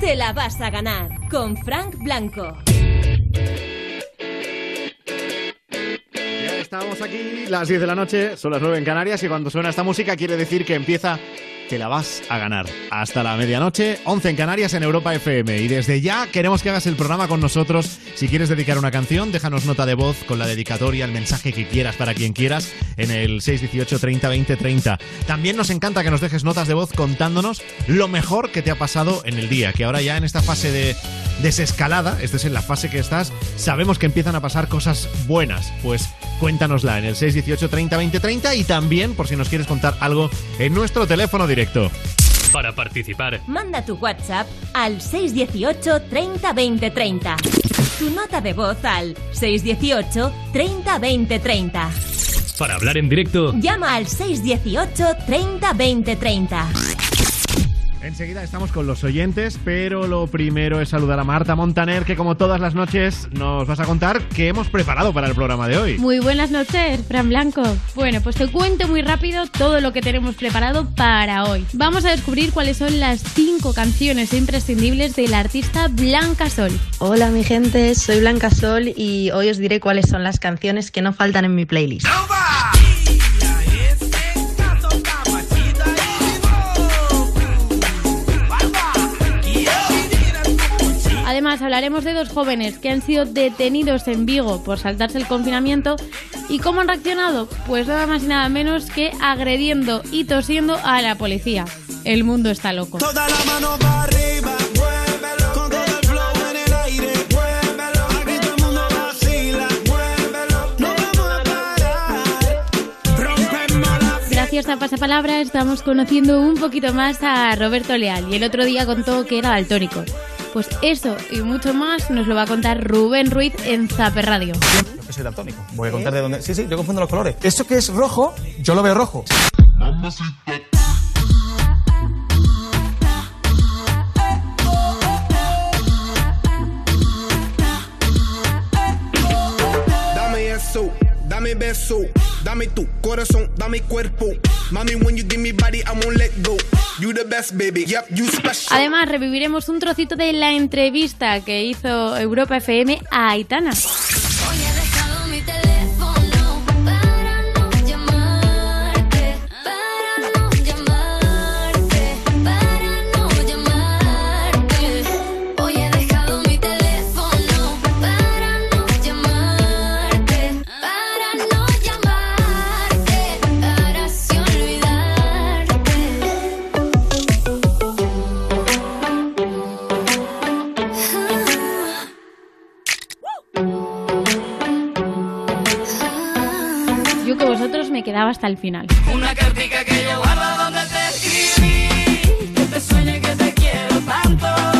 te la vas a ganar con Frank Blanco. Ya estamos aquí, las 10 de la noche, son las 9 en Canarias y cuando suena esta música quiere decir que empieza te la vas a ganar. Hasta la medianoche, 11 en Canarias en Europa FM. Y desde ya queremos que hagas el programa con nosotros. Si quieres dedicar una canción, déjanos nota de voz con la dedicatoria, el mensaje que quieras para quien quieras en el 618 30 20 30. También nos encanta que nos dejes notas de voz contándonos lo mejor que te ha pasado en el día. Que ahora ya en esta fase de desescalada, esta es en la fase que estás, sabemos que empiezan a pasar cosas buenas. Pues cuéntanosla en el 618 30 20 30 y también por si nos quieres contar algo en nuestro teléfono directo. Para participar, Manda tu WhatsApp al 618 30 20 30. Tu nota de voz al 618 30 20 30. para hablar en directo, Llama al 618 30 20 30. Enseguida estamos con los oyentes, pero lo primero es saludar a Marta Montaner, que como todas las noches nos vas a contar qué hemos preparado para el programa de hoy. Muy buenas noches, Fran Blanco. Bueno, pues te cuento muy rápido todo lo que tenemos preparado para hoy. Vamos a descubrir cuáles son las cinco canciones imprescindibles del artista Blanca Sol. Hola mi gente, soy Blanca Sol y hoy os diré cuáles son las canciones que no faltan en mi playlist. Además, hablaremos de dos jóvenes que han sido detenidos en Vigo por saltarse el confinamiento y cómo han reaccionado, pues nada más y nada menos que agrediendo y tosiendo a la policía. El mundo está loco. Toda la mano para arriba, Gracias a Pasapalabra estamos conociendo un poquito más a Roberto Leal y el otro día contó que era daltónico. Pues eso y mucho más nos lo va a contar Rubén Ruiz en Zaper Radio. Yo que soy daltónico. Voy a contar de dónde. Sí, sí, yo confundo los colores. Esto que es rojo, yo lo veo rojo. Dame dame beso, dame tu corazón, dame cuerpo. Mami, when you give me body, I won't let go. You the best, baby. Yep, you special. Además, reviviremos un trocito de la entrevista que hizo Europa FM a Aitana. Quedaba hasta el final. Una cartica que yo guardo donde te escribí. Que te sueñe que te quiero tanto.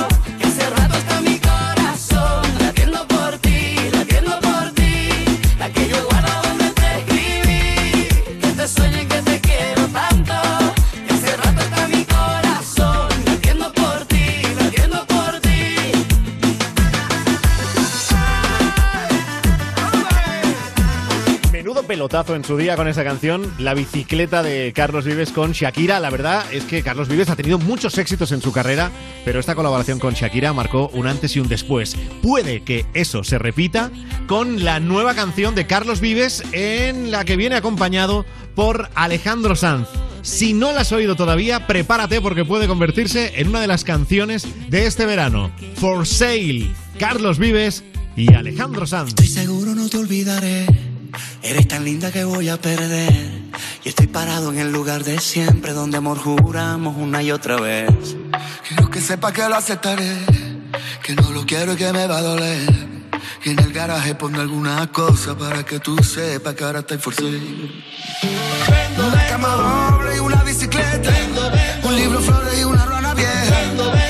Pelotazo en su día con esa canción, La bicicleta de Carlos Vives con Shakira. La verdad es que Carlos Vives ha tenido muchos éxitos en su carrera, pero esta colaboración con Shakira marcó un antes y un después. Puede que eso se repita con la nueva canción de Carlos Vives en la que viene acompañado por Alejandro Sanz. Si no la has oído todavía, prepárate porque puede convertirse en una de las canciones de este verano. For Sale, Carlos Vives y Alejandro Sanz. Estoy seguro no te olvidaré. Eres tan linda que voy a perder. Y estoy parado en el lugar de siempre donde amor juramos una y otra vez. Quiero que sepa que lo aceptaré. Que no lo quiero y que me va a doler. Y en el garaje pongo alguna cosa para que tú sepas que ahora estoy forzado. Una cama doble y una bicicleta. Un libro, flores y una rana vieja.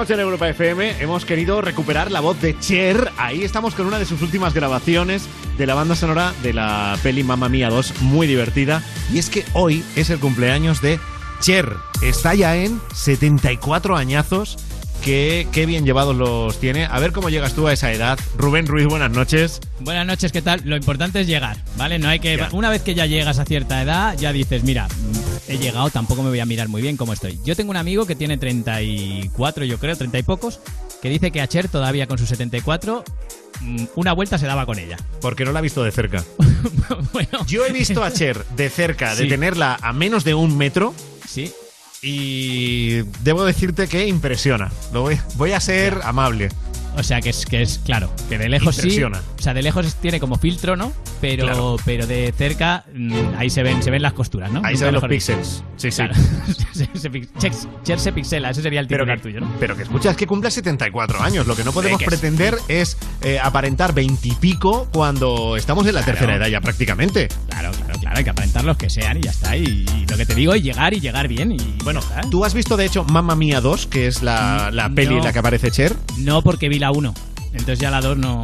Noche en Europa FM hemos querido recuperar la voz de Cher. Ahí estamos con una de sus últimas grabaciones de la banda sonora de la peli Mamma Mía 2, muy divertida. Y es que hoy es el cumpleaños de Cher. Está ya en 74 añazos. Qué, qué bien llevados los tiene. A ver cómo llegas tú a esa edad. Rubén Ruiz, buenas noches. Buenas noches, ¿qué tal? Lo importante es llegar, ¿vale? No hay que. Una vez que ya llegas a cierta edad, ya dices, mira, he llegado, tampoco me voy a mirar muy bien cómo estoy. Yo tengo un amigo que tiene 34, yo creo, 30 y pocos, que dice que a Cher todavía con sus 74 mm, una vuelta se daba con ella. Porque no la ha visto de cerca. Yo he visto a Cher de cerca, de Sí. tenerla a menos de un metro. Sí. Y debo decirte que impresiona. Lo voy, voy a ser amable. O sea, que es, que es claro, que de lejos Impresiona. sí. O sea, de lejos tiene como filtro, ¿no? Pero, Claro. pero de cerca mm, ahí se ven, se ven las costuras, ¿no? Ahí Nunca se ven los píxeles. Sí, sí. Claro. Cher- se pixela, ese sería el Pero titular que, tuyo, ¿no? pero que escucha, es que cumple 74 años. Lo que no podemos pretender es eh, aparentar 20 y pico cuando estamos en la Claro. tercera edad ya prácticamente. Claro, claro, claro, hay que aparentar los que sean y ya está. Y, y lo que te digo es llegar y llegar bien. Y Bueno. ¿tú has visto de hecho Mamma Mía 2, que es la, la peli en la que aparece Cher? No porque vi la 1. Entonces ya la 2 no.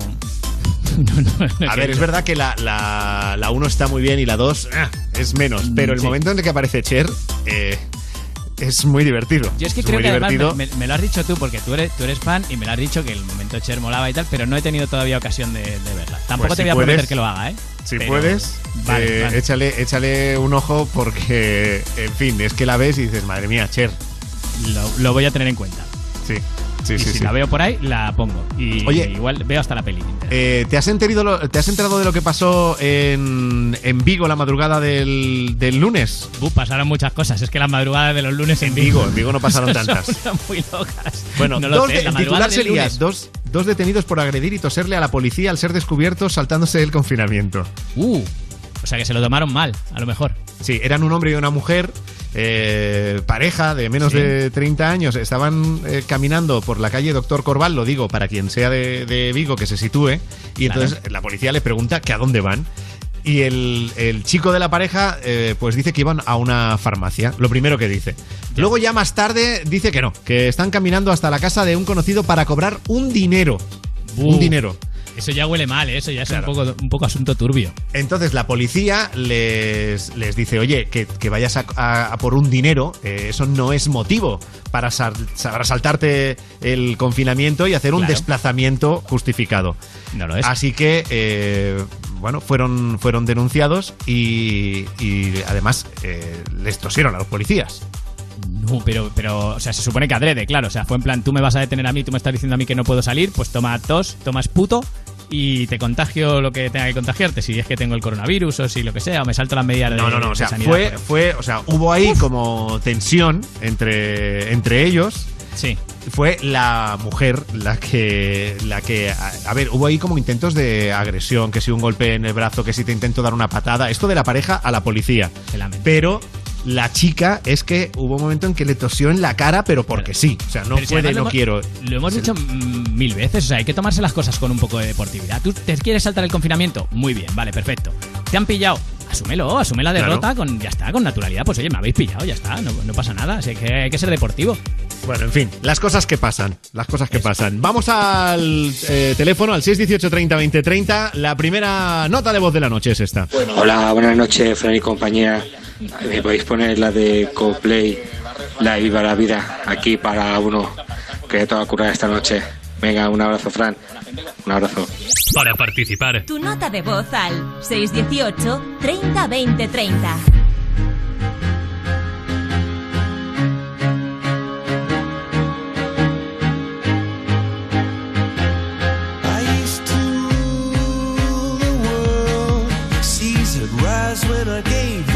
no, no, no A ver, es verdad que la, la, la 1 está muy bien y la 2 eh, es menos, pero el Mm, sí. momento en el que aparece Cher eh, es muy divertido. Yo es que Es creo que además me, me- me lo has dicho tú porque tú eres, tú eres fan y me lo has dicho que el momento Cher molaba y tal, pero no he tenido todavía ocasión de, de verla. Tampoco Pues te si voy a puedes- prometer que lo haga, ¿eh? Si Pero- puedes, Vale, eh, vale. Échale, échale un ojo porque, en fin, es que la ves y dices, madre mía, Cher. Lo, lo voy a tener en cuenta. Sí, sí, y sí. si sí. la veo por ahí, la pongo. Y Oye. igual veo hasta la peli. Eh, ¿te, has enterado ¿Te has enterado de lo que pasó en, en Vigo la madrugada del, del lunes? Uh, pasaron muchas cosas. Es que las madrugadas de los lunes en Vigo, en Vigo no pasaron tantas. Son muy locas. Bueno, no dos sé, de- la madrugada titular sería dos detenidos por agredir y toserle a la policía al ser descubiertos saltándose el confinamiento. Uh, o sea que se lo tomaron mal, a lo mejor. Sí, eran un hombre y una mujer, eh, pareja de menos Sí. de 30 años, estaban eh, caminando por la calle Doctor Corval, lo digo para quien sea de, de Vigo que se sitúe, y Claro. entonces la policía le pregunta que a dónde van. Y el, el chico de la pareja eh, pues dice que iban a una farmacia, lo primero que dice. Luego ya más tarde dice que no, que están caminando hasta la casa de un conocido para cobrar un dinero. Un dinero. Eso ya huele mal, ¿eh? eso ya es Claro. un, poco, un poco asunto turbio. Entonces la policía les, les dice, oye, que, que vayas a, a- a por un dinero, eh, eso no es motivo para, sal- para saltarte el confinamiento y hacer un Claro. desplazamiento justificado. No lo es. Así que, eh, bueno, fueron, fueron denunciados y, y además les tosieron a los policías. No, pero, pero, o sea, se supone que adrede, claro. O sea, fue en plan, tú me vas a detener a mí, tú me estás diciendo a mí que no puedo salir, pues toma tos, tomas puto y te contagio lo que tenga que contagiarte. Si es que tengo el coronavirus o si lo que sea, o me salto las medidas de No, no, no, o sea, sanidad fue, ahí. fue, o sea, hubo ahí como tensión entre, entre ellos. Sí. Fue la mujer la que, la que, a, a ver, hubo ahí como intentos de agresión, que si un golpe en el brazo, que si te intento dar una patada, esto de la pareja a la policía. Pero la chica es que hubo un momento en que le tosió en la cara, pero porque sí, o sea, no Pero si fue de además lo no quiero. Lo hemos dicho mil veces, o sea, hay que tomarse las cosas con un poco de deportividad. ¿Tú te quieres saltar el confinamiento? Muy bien, vale, perfecto. ¿Te han pillado? Asúmelo, asume la Claro. derrota con, ya está, con naturalidad. Pues oye, me habéis pillado, ya está, no, no pasa nada. Así que hay que ser deportivo. Bueno, en fin, las cosas que pasan, las cosas que pasan. Vamos al eh, teléfono, al 618 30 20 30. La primera nota de voz de la noche es esta. Hola, buenas noches, Fran y compañía. ¿Me podéis poner la de Coldplay, la de Viva la Vida, aquí para uno que toda curar esta noche? Venga, un abrazo, Fran. Un abrazo. Para participar, Tu nota de voz al 618 30 20 30. Was when I gave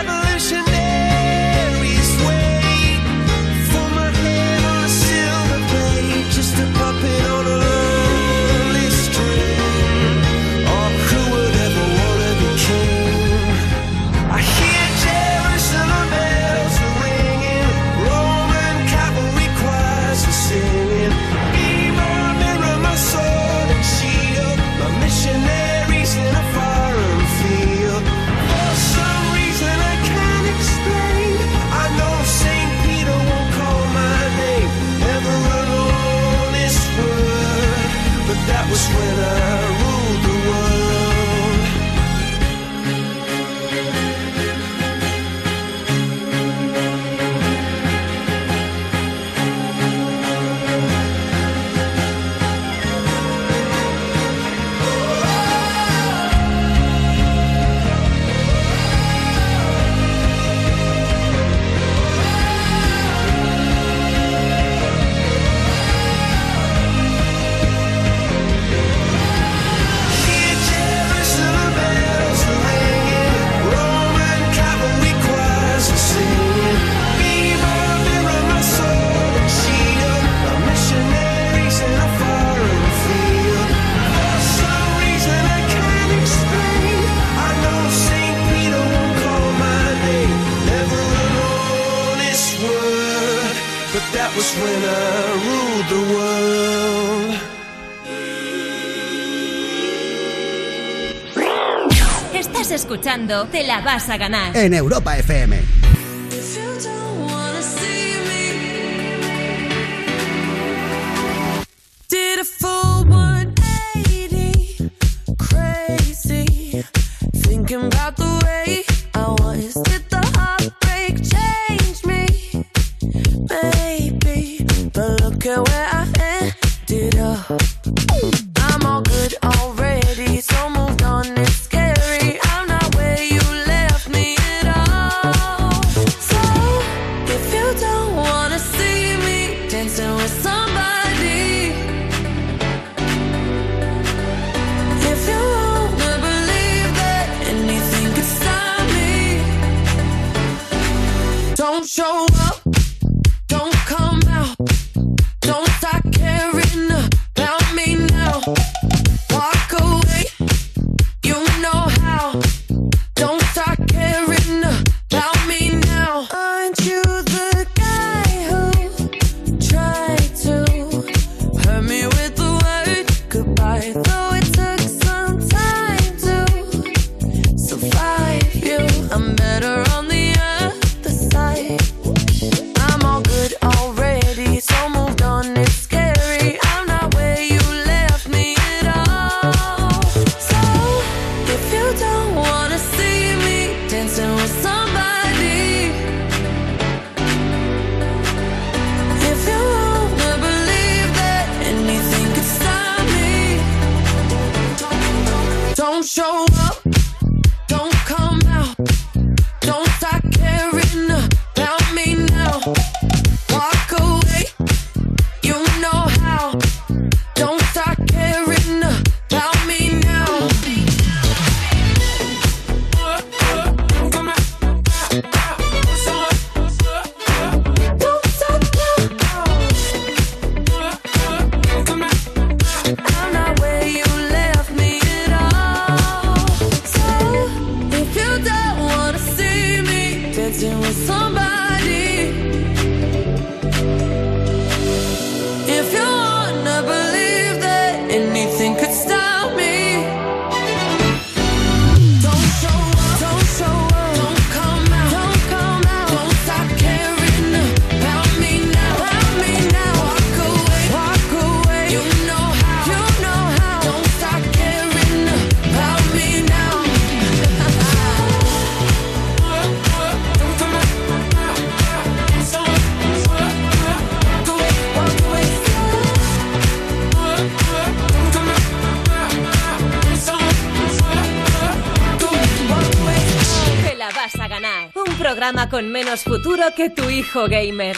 te la vas a ganar. En Europa FM. Futuro que tu hijo gamer.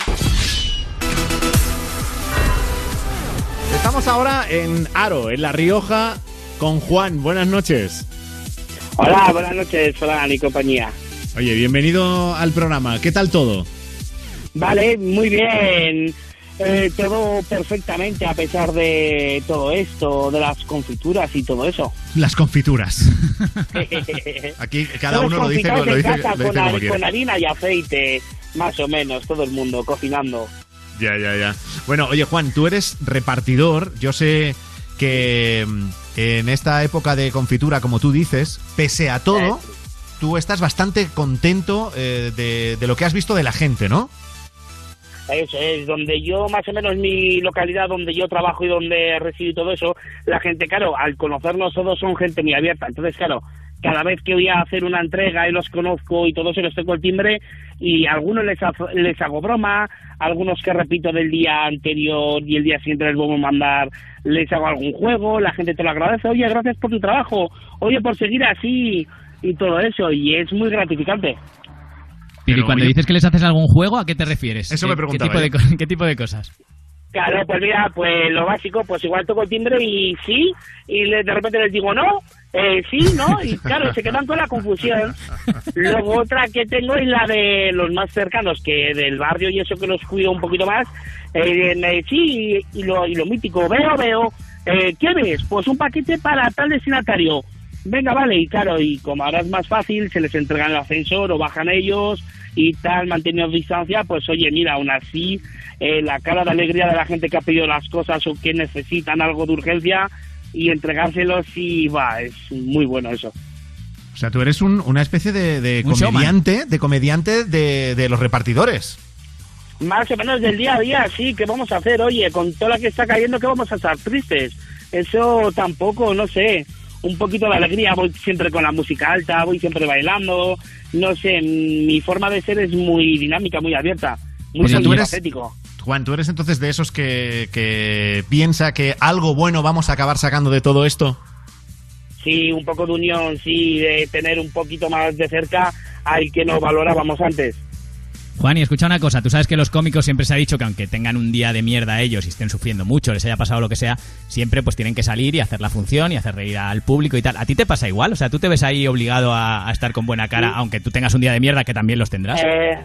Estamos ahora en Aro, en La Rioja, con Juan. Buenas noches. Hola, buenas noches, Fran y compañía. Oye, bienvenido al programa. ¿Qué tal todo? Vale, muy bien. Eh, todo perfectamente a pesar de todo esto, de las confituras y todo eso. Las confituras. Aquí cada uno lo dice, confitados lo en dice, casa lo dice con, como har- quiere. con harina y aceite, más o menos, todo el mundo cocinando. Ya, ya, ya. Bueno, oye Juan, tú eres repartidor. Yo sé que mm, en esta época de confitura, como tú dices, pese a todo, tú estás bastante contento eh, de, de lo que has visto de la gente, ¿no? Eso es, donde yo, más o menos mi localidad, donde yo trabajo y donde resido y todo eso, la gente, claro, al conocernos todos son gente muy abierta. Entonces, claro, cada vez que voy a hacer una entrega y los conozco y todo eso, les toco el timbre y a algunos les, les hago broma, algunos que repito del día anterior y el día siguiente les vuelvo a mandar, les hago algún juego, la gente te lo agradece, oye, gracias por tu trabajo, oye, por seguir así y todo eso, y es muy gratificante. Pero, y cuando dices que les haces algún juego, ¿a qué te refieres? Eso ¿Qué- me preguntaba ¿qué tipo, de, ¿Qué tipo de cosas? Claro, pues mira, pues lo básico, pues igual toco el timbre y sí, y de repente les digo no, eh, sí, no, y claro, se quedan con la confusión. Luego otra que tengo es la de los más cercanos, que del barrio y eso que los cuido un poquito más, eh, me- sí, y, y lo, y lo mítico, veo, veo, eh, ¿qué ves? Pues un paquete para tal destinatario. Venga, vale, y claro, y como ahora es más fácil, se les entrega en el ascensor o bajan ellos y tal, manteniendo distancia, pues oye, mira, aún así, eh, la cara de alegría de la gente que ha pedido las cosas o que necesitan algo de urgencia y entregárselos, y va, es muy bueno eso. O sea, tú eres un- una especie de, de Un showman. comediante, de comediante de, de los repartidores. Más o menos del día a día, sí, ¿qué vamos a hacer? Oye, con toda la que está cayendo, ¿qué vamos a estar tristes? Eso tampoco, no sé, un poquito de alegría, voy siempre con la música alta, voy siempre bailando, no sé, mi forma de ser es muy dinámica, muy abierta, muy tú eres- polifacético. Juan, ¿tú eres entonces de esos que, que piensa que algo bueno vamos a acabar sacando de todo esto? Sí, un poco de unión, sí, de tener un poquito más de cerca al que nos valorábamos antes. Juan, y escucha una cosa, tú sabes que los cómicos siempre se ha dicho que aunque tengan un día de mierda ellos y estén sufriendo mucho, les haya pasado lo que sea, siempre pues tienen que salir y hacer la función y hacer reír al público y tal. ¿A ti te pasa igual? O sea, tú te ves ahí obligado a, a estar con buena cara, aunque tú tengas un día de mierda que también los tendrás. Eh,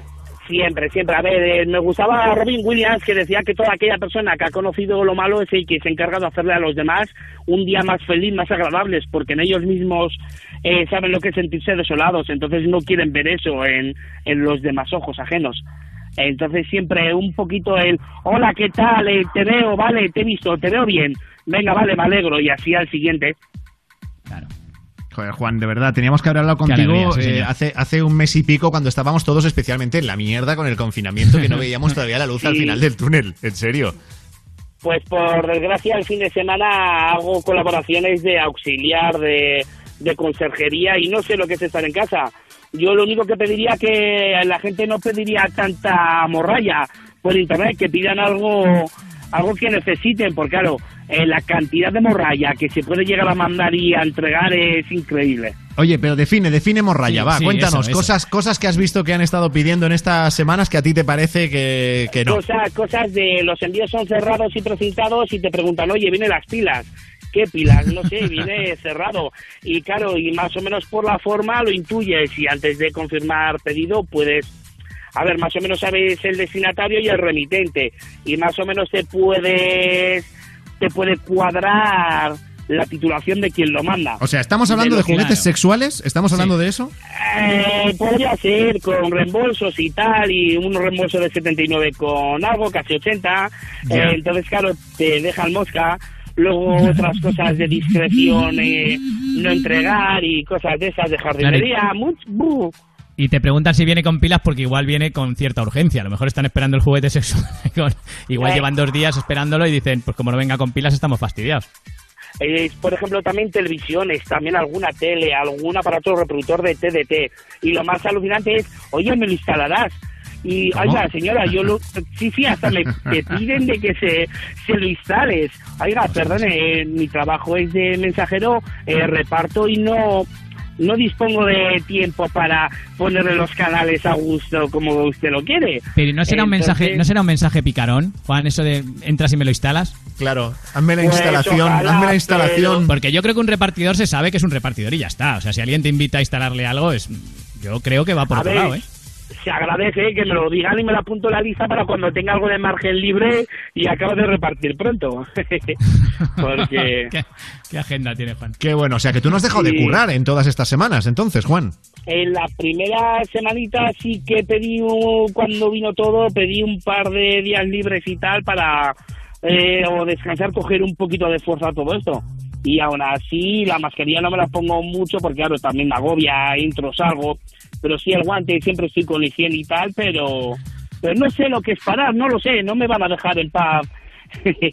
siempre, siempre. A ver, eh, me gustaba Robin Williams que decía que toda aquella persona que ha conocido lo malo es el que se encarga de hacerle a los demás un día más feliz, más agradables, porque en ellos mismos eh, saben lo que es sentirse desolados, entonces no quieren ver eso en, en los demás ojos ajenos. Entonces siempre un poquito el, hola, ¿qué tal? Eh, te veo, vale, te he visto, te veo bien. Venga, vale, me alegro. Y así al siguiente. Joder, Juan, de verdad, teníamos que haber hablado contigo alegría, sí, eh, hace, hace un mes y pico cuando estábamos todos especialmente en la mierda con el confinamiento que no veíamos todavía la luz al Sí. final del túnel. En serio. Pues por desgracia el fin de semana hago colaboraciones de auxiliar, de, de conserjería y no sé lo que es estar en casa. Yo lo único que pediría que la gente no pediría tanta morralla por internet, que pidan algo algo que necesiten, porque claro, eh, la cantidad de morralla que se puede llegar a mandar y a entregar es increíble. Oye, pero define, define morralla, Sí, va, sí, cuéntanos, eso, eso. cosas cosas que has visto que han estado pidiendo en estas semanas que a ti te parece que, que no. Cosas, cosas de los envíos son cerrados y precintados y te preguntan, oye, vienen las pilas. ¿Qué pilas? No sé, viene cerrado. Y claro, y más o menos por la forma lo intuyes y antes de confirmar pedido puedes... A ver, más o menos sabes el destinatario y el remitente. Y más o menos te puedes... Te puede cuadrar la titulación de quien lo manda. O sea, ¿estamos hablando de, juguetes sexuales? ¿Estamos hablando de eso? Eh, podría ser con reembolsos y tal, y un reembolso de 79 con algo, casi 80. Ya. Eh, entonces, claro, te dejan mosca. Luego otras cosas de discreción, eh, no entregar y cosas de esas de jardinería. much-. Y te preguntan si viene con pilas porque igual viene con cierta urgencia. A lo mejor están esperando el juguete sexual. con- igual llevan dos días esperándolo y dicen, pues como no venga con pilas estamos fastidiados. Eh, por ejemplo, también televisiones, también alguna tele, algún aparato reproductor de TDT. Y lo más alucinante es, oye, ¿me lo instalarás? Y, ¿Cómo? oiga, señora, yo lo... Sí, sí, hasta me piden de que se, se lo instales. Oiga, perdone, eh, mi trabajo es de mensajero, eh, reparto y no no dispongo de tiempo para ponerle los canales a gusto como usted lo quiere. Pero no será un mensaje, no será un mensaje picarón, Juan, eso de entras y me lo instalas. Claro, hazme la Pues instalación, ojalá, hazme la instalación. Porque yo creo que un repartidor se sabe que es un repartidor y ya está. O sea, si alguien te invita a instalarle algo, es yo creo que va por A otro ver, lado, ¿eh? Se agradece que me lo digan y me lo apunto en la lista para cuando tenga algo de margen libre y acabo de repartir pronto. Porque ¿Qué, qué agenda tiene Juan? Qué bueno, o sea que tú no has dejado de currar en todas estas semanas, entonces, Juan. en la primera semanita sí que pedí, un- cuando vino todo, pedí un par de días libres y tal para eh, o descansar, coger un poquito de fuerza a todo esto. Y aún así, la mascarilla no me la pongo mucho porque, claro, también me agobia, entro, salgo. Pero sí, el guante siempre estoy con higiene y tal, pero, pero no sé lo que es parar, no lo sé, no me van a dejar en paz.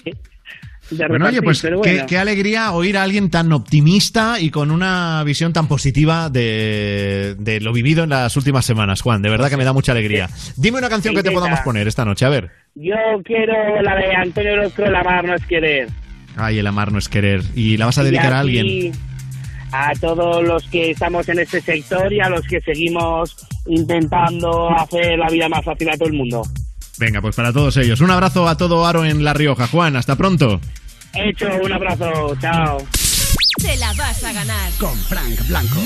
Bueno, oye, pues qué, alegría oír a alguien tan optimista y con una visión tan positiva de, de lo vivido en las últimas semanas, Juan. De verdad que me da mucha alegría. Dime una canción que te podamos poner esta noche, a ver. Yo quiero la de Antonio Orozco, La mar no es querer. Ay, el amar no es querer. ¿Y la vas a dedicar a alguien? A todos los que estamos en este sector y a los que seguimos intentando hacer la vida más fácil a todo el mundo. Venga, pues para todos ellos. Un abrazo a todo Aro en La Rioja. Juan, hasta pronto. Hecho, un abrazo, chao. Te la vas a ganar. Con Frank Blanco.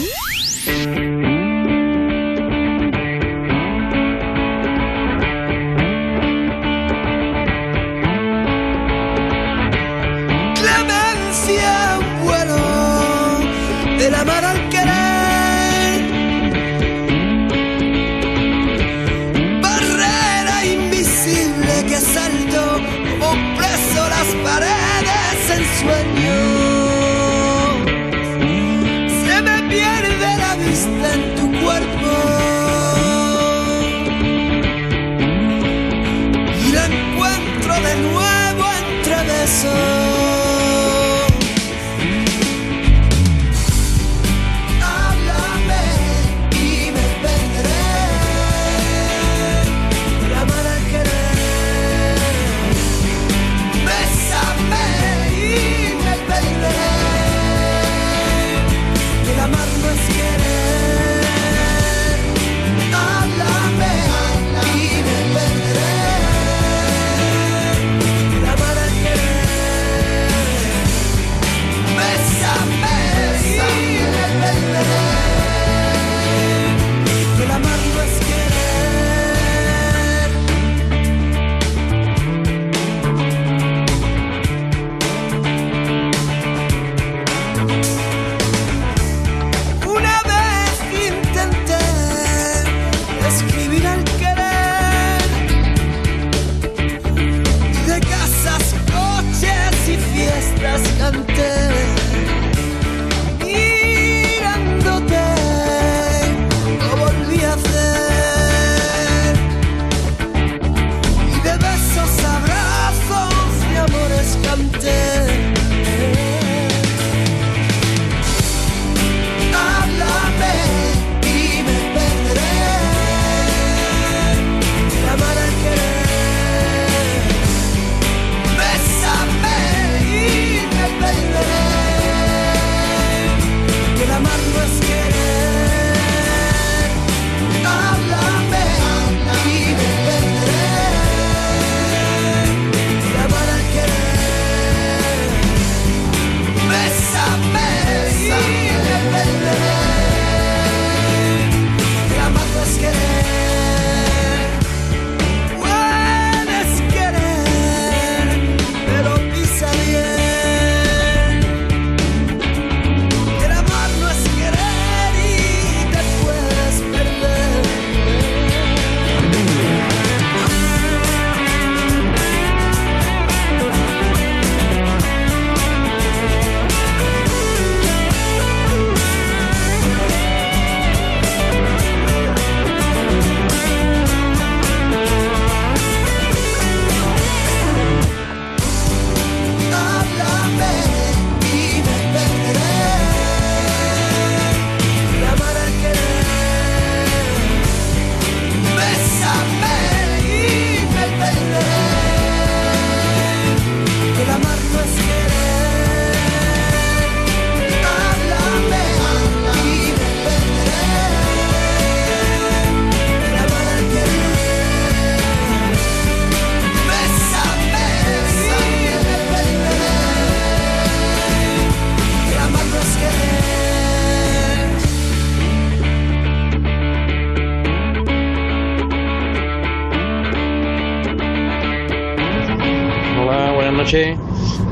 Noches.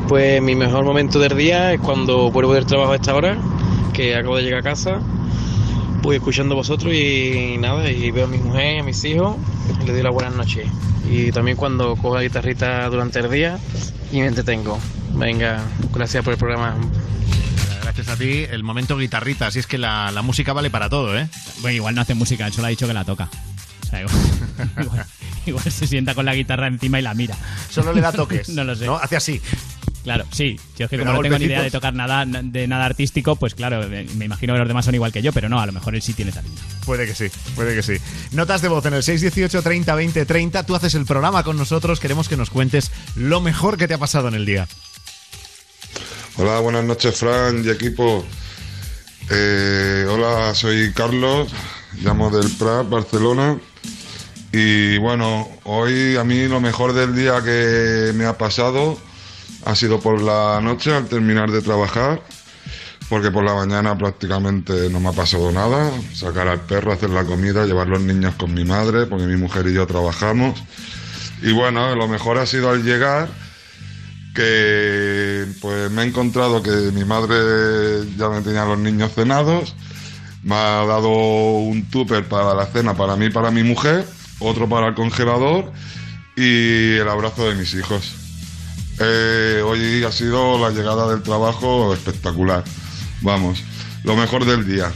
Pues mi mejor momento del día es cuando vuelvo del trabajo a esta hora, que acabo de llegar a casa. Voy escuchando a vosotros y nada, y veo a mi mujer, a mis hijos, y les doy las buenas noches. Y también cuando cojo la guitarrita durante el día y me entretengo. Venga, gracias por el programa. Gracias a ti, el momento guitarrita. Así es que la, la música vale para todo, ¿eh? Bueno, igual no hace música, él solo ha dicho que la toca. O sea, igual, igual- igual se sienta con la guitarra encima y la mira. Solo le da toques. no lo sé. ¿no? Hace así. Claro, sí. Yo es que como no tengo ni idea de tocar nada de nada artístico, pues claro, me, me imagino que los demás son igual que yo, pero no, a lo mejor él sí tiene talento. Puede que sí, puede que sí. Notas de voz en el 618 30 20 30. Tú haces el programa con nosotros. Queremos que nos cuentes lo mejor que te ha pasado en el día. Hola, buenas noches, Fran y equipo. Eh, hola, soy Carlos, llamo del Prat, Barcelona. Y bueno, hoy a mí lo mejor del día que me ha pasado ha sido por la noche al terminar de trabajar, porque por la mañana prácticamente no me ha pasado nada. Sacar al perro, hacer la comida, llevar los niños con mi madre, porque mi mujer y yo trabajamos. Y bueno, lo mejor ha sido al llegar que pues me he encontrado que mi madre ya me tenía los niños cenados, me ha dado un tupper para la cena para mí y para mi mujer, otro para el congelador y el abrazo de mis hijos. Eh, hoy ha sido la llegada del trabajo espectacular. Vamos, lo mejor del día.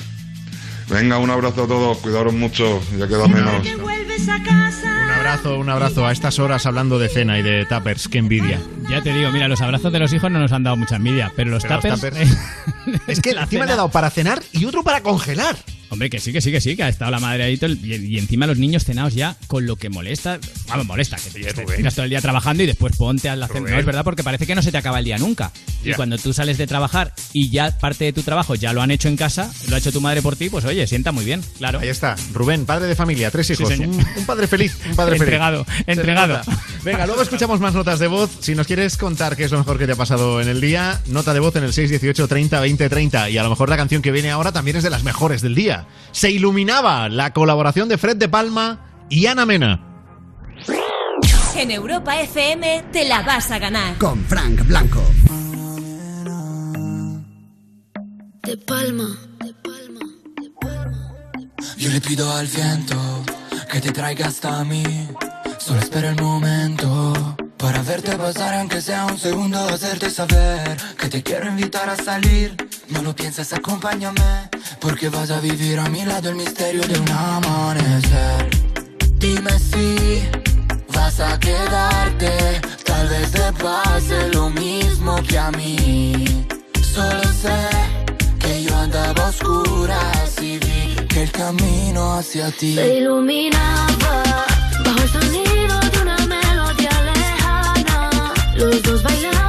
Venga, un abrazo a todos, cuidaros mucho, ya queda menos. Un abrazo, un abrazo a estas horas hablando de cena y de tuppers. Qué envidia. Ya te digo, mira, los abrazos de los hijos no nos han dado mucha envidia, pero los Pero los tuppers- Es que La encima cena. le ha dado para cenar y otro para congelar. Hombre, que sí, que sí, que sí, que ha estado la madre ahí todo el- y, y encima los niños cenados ya con lo que molesta. Vamos, molesta, que te, te tiras todo el día trabajando y después ponte a la cena. No es verdad porque parece que no se te acaba el día nunca. Y cuando tú sales de trabajar y ya parte de tu trabajo ya lo han hecho en casa, lo ha hecho tu madre por ti, pues oye, sienta muy bien, claro. Ahí está, Rubén, padre de familia, tres hijos. un, un padre feliz, un padre feliz. Entregado, entregado. Venga, luego escuchamos más notas de voz. Si nos quieres contar qué es lo mejor que te ha pasado en el día, nota de voz en el 618 30 20 30. Y a lo mejor la canción que viene ahora también es de las mejores del día. Se iluminaba la colaboración de Fred de Palma y Ana Mena. En Europa FM te la vas a ganar. Con Frank Blanco. De palma. Yo le pido al viento que te traiga hasta mí. Solo espera el momento para verte pasar, aunque sea un segundo, hacerte saber que te quiero invitar a salir. No lo pienses, acompáñame, porque vas a vivir a mi lado el misterio de un amanecer. Dime si vas a quedarte, tal vez te pase lo mismo que a mí. Solo sé que yo andaba a oscuras y vi que el camino hacia ti Se iluminaba bajo el sonido de una melodía lejana. Los dos bailamos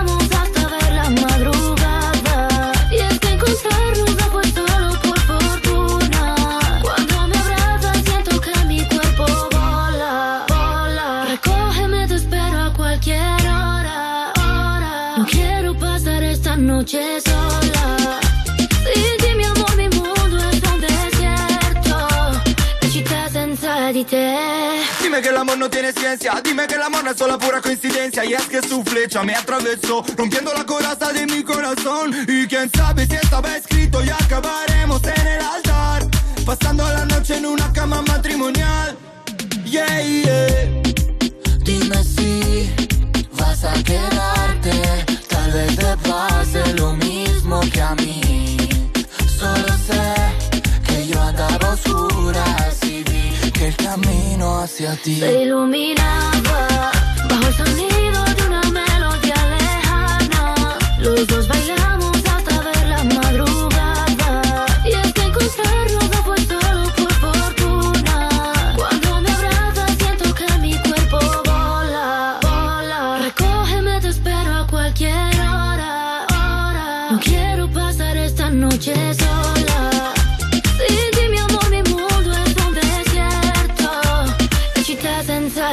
noche sola. Sin ti, mi amor, mi mundo es un desierto. Città senza di te. Dime que el amor no tiene ciencia, dime que el amor no es solo pura coincidencia Y es que su flecha me atravesó, rompiendo la coraza de mi corazón Y quién sabe si estaba escrito y acabaremos en el altar Pasando la noche en una cama matrimonial Yeah, yeah Dime si vas a quedarte Tal vez te pase lo mismo que a mí Solo sé que yo andaba a oscuras y vi que el camino hacia ti Se iluminaba bajo el sonido de una melodía lejana. Los dos bailamos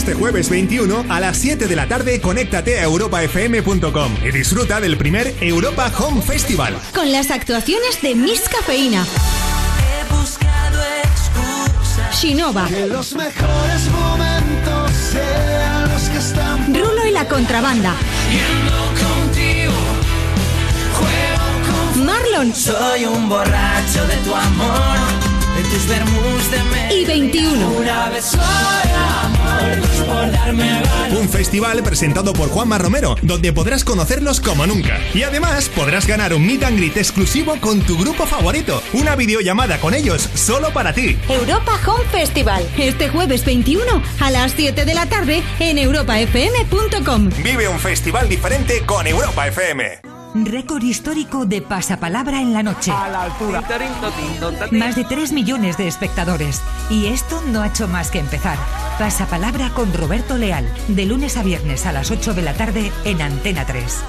Este jueves 21 a las 7 de la tarde conéctate a europafm.com y disfruta del primer Europa Home Festival. Con las actuaciones de Miss Cafeína, He buscado excusas. Shinova, Que los mejores momentos sean los que están Rulo y la Contrabanda, viendo contigo. Juego con Marlon Soy un borracho de tu amor, tus vermus de me. y 21. Una vez por darme. Un festival presentado por Juanma Romero, donde podrás conocerlos como nunca. Y además podrás ganar un meet and greet exclusivo con tu grupo favorito. Una videollamada con ellos solo para ti. Europa Home Festival. Este jueves 21 a las 7 de la tarde en europafm.com. Vive un festival diferente con Europa FM. Récord histórico de pasapalabra en la noche. Más de 3 millones de espectadores. Y esto no ha hecho más que empezar. Pasapalabra con Roberto Leal. De lunes a viernes a las 8 de la tarde en Antena 3.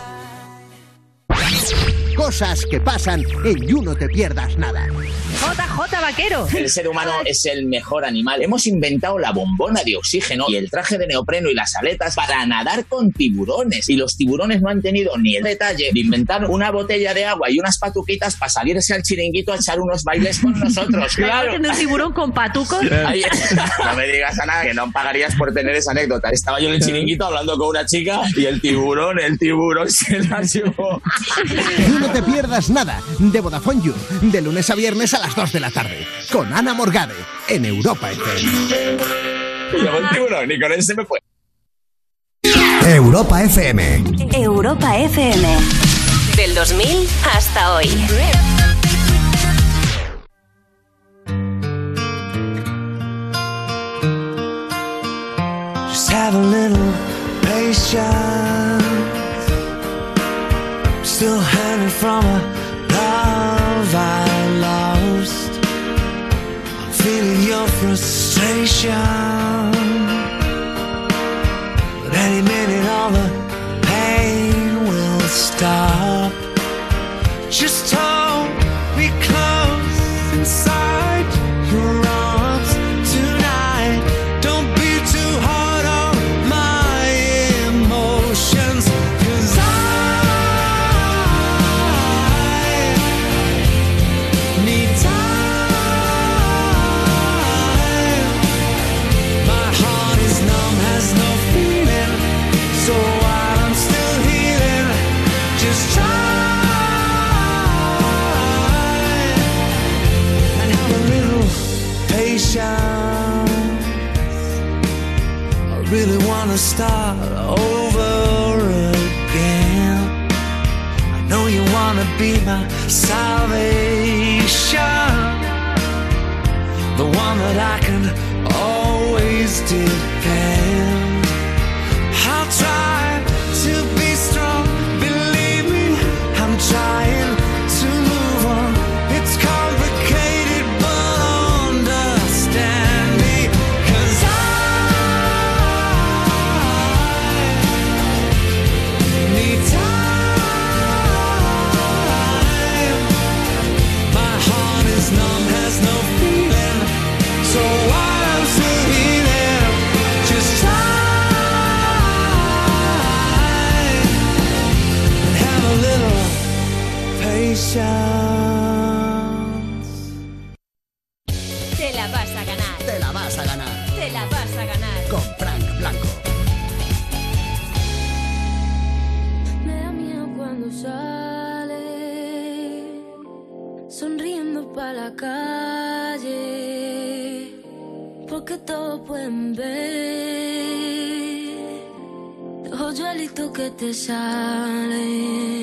Cosas que pasan en You No Te Pierdas Nada. JJ Vaquero. El ser humano es el mejor animal. Hemos inventado la bombona de oxígeno y el traje de neopreno y las aletas para nadar con tiburones. Y los tiburones no han tenido ni el detalle de inventar una botella de agua y unas patuquitas para salirse al chiringuito a echar unos bailes con nosotros. Claro. un tiburón con patucos? Ay, no me digas a nada que no pagarías por tener esa anécdota. Estaba yo en el chiringuito hablando con una chica y el tiburón, el tiburón se la llevó. No Te Pierdas Nada de Vodafone You. De lunes a viernes a las 2 de la tarde. Con Ana Morgade en Europa FM. Y luego el tiburón y con él se me fue. Europa FM. Europa FM. Del 2000 hasta hoy. Just have a little patience. Still hanging from a love I lost. I'm feeling your frustration. But any minute, all the pain will stop. Hoyuelitos que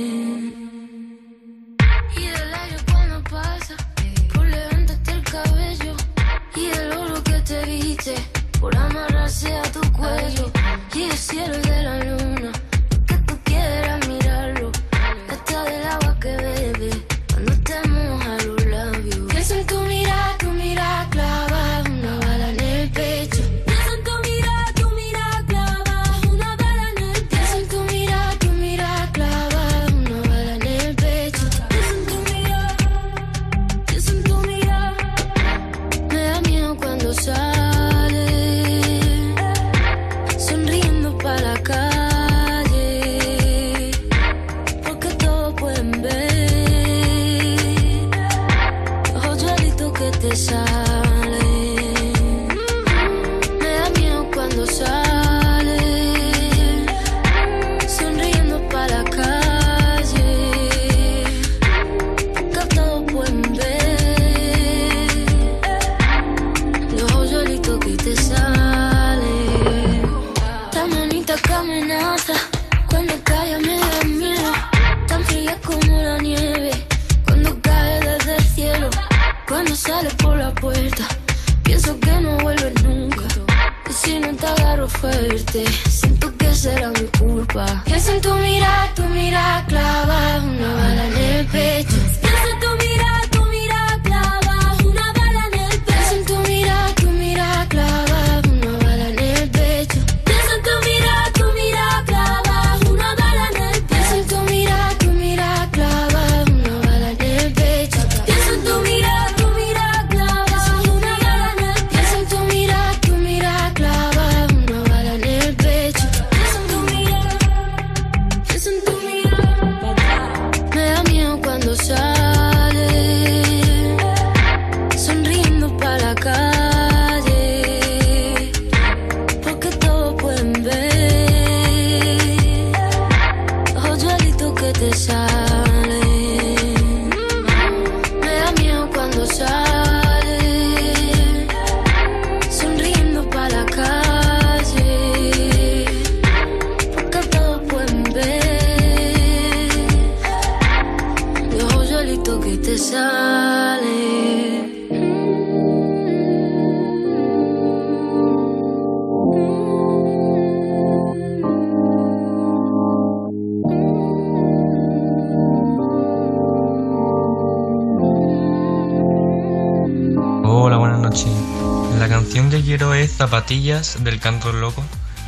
del Canto Loco,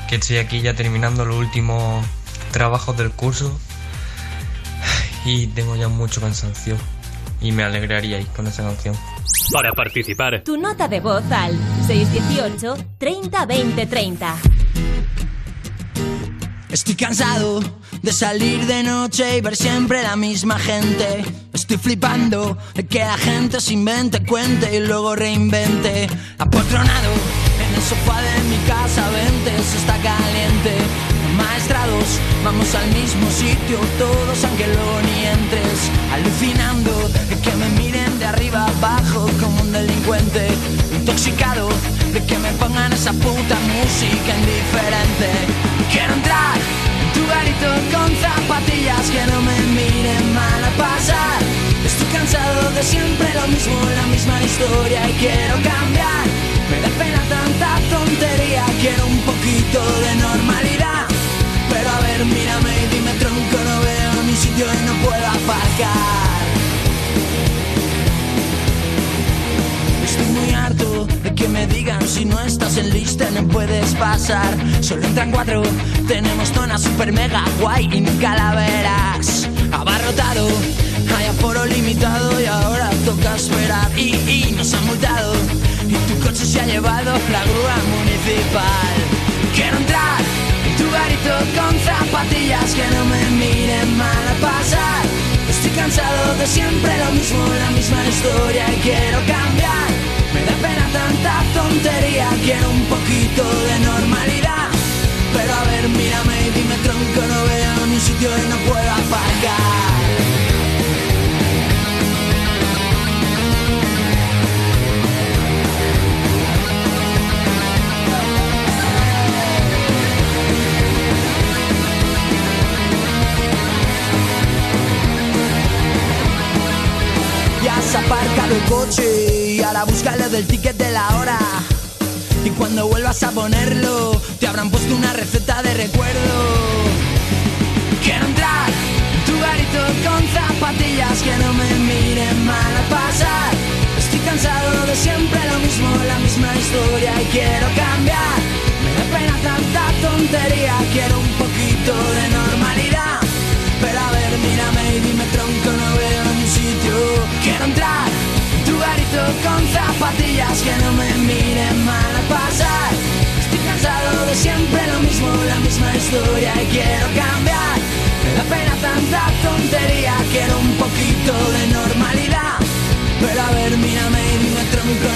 que estoy aquí ya terminando los últimos trabajos del curso y tengo ya mucho cansancio y me alegraríais con esa canción. Para participar, Tu nota de voz al 618 30 20 30. Estoy cansado de salir de noche y ver siempre la misma gente. Estoy flipando de que la gente se invente, cuente y luego reinvente. Casa, vente, se está caliente. Maestrados, vamos al mismo sitio, todos aunque luego ni entres. Alucinando de que me miren de arriba abajo como un delincuente. Intoxicado de que me pongan esa puta música indiferente. Quiero entrar en tu garito con zapatillas que no me miren mal a pasar. Estoy cansado de siempre lo mismo, la misma historia y quiero cambiar. Me da pena tanta tontería, quiero un poquito de normalidad. Pero a ver, mírame y dime tronco, no veo mi sitio y no puedo aparcar. Estoy muy harto de que me digan si no estás en lista no puedes pasar. Solo entran cuatro, tenemos zona super mega guay y nunca la verás. Abarrotado, hay aforo limitado y ahora toca esperar. Y, y nos han multado coche se ha llevado la grúa municipal. Quiero entrar en tu garito con zapatillas que no me miren mal a pasar. Estoy cansado de siempre lo mismo, la misma historia y quiero cambiar. Me da pena tanta tontería, quiero un poquito de normalidad. Pero a ver, mírame y dime tronco, no veo ni sitio y no puedo aparcar. Has aparcado el coche y ahora búscalo del ticket de la hora. Y cuando vuelvas a ponerlo, te habrán puesto una receta de recuerdo. Quiero entrar en tu garito con zapatillas que no me miren mal a pasar. Estoy cansado de siempre lo mismo, la misma historia y quiero cambiar. Me da pena tanta tontería, quiero un poquito de normalidad. Pero a ver, mírame y dime tronco, no veo sitio. Quiero entrar en tu garito con zapatillas que no me miren mal a pasar. Estoy cansado de siempre lo mismo, la misma historia y quiero cambiar. Me da pena tanta tontería, quiero un poquito de normalidad. Pero a ver, mírame y dime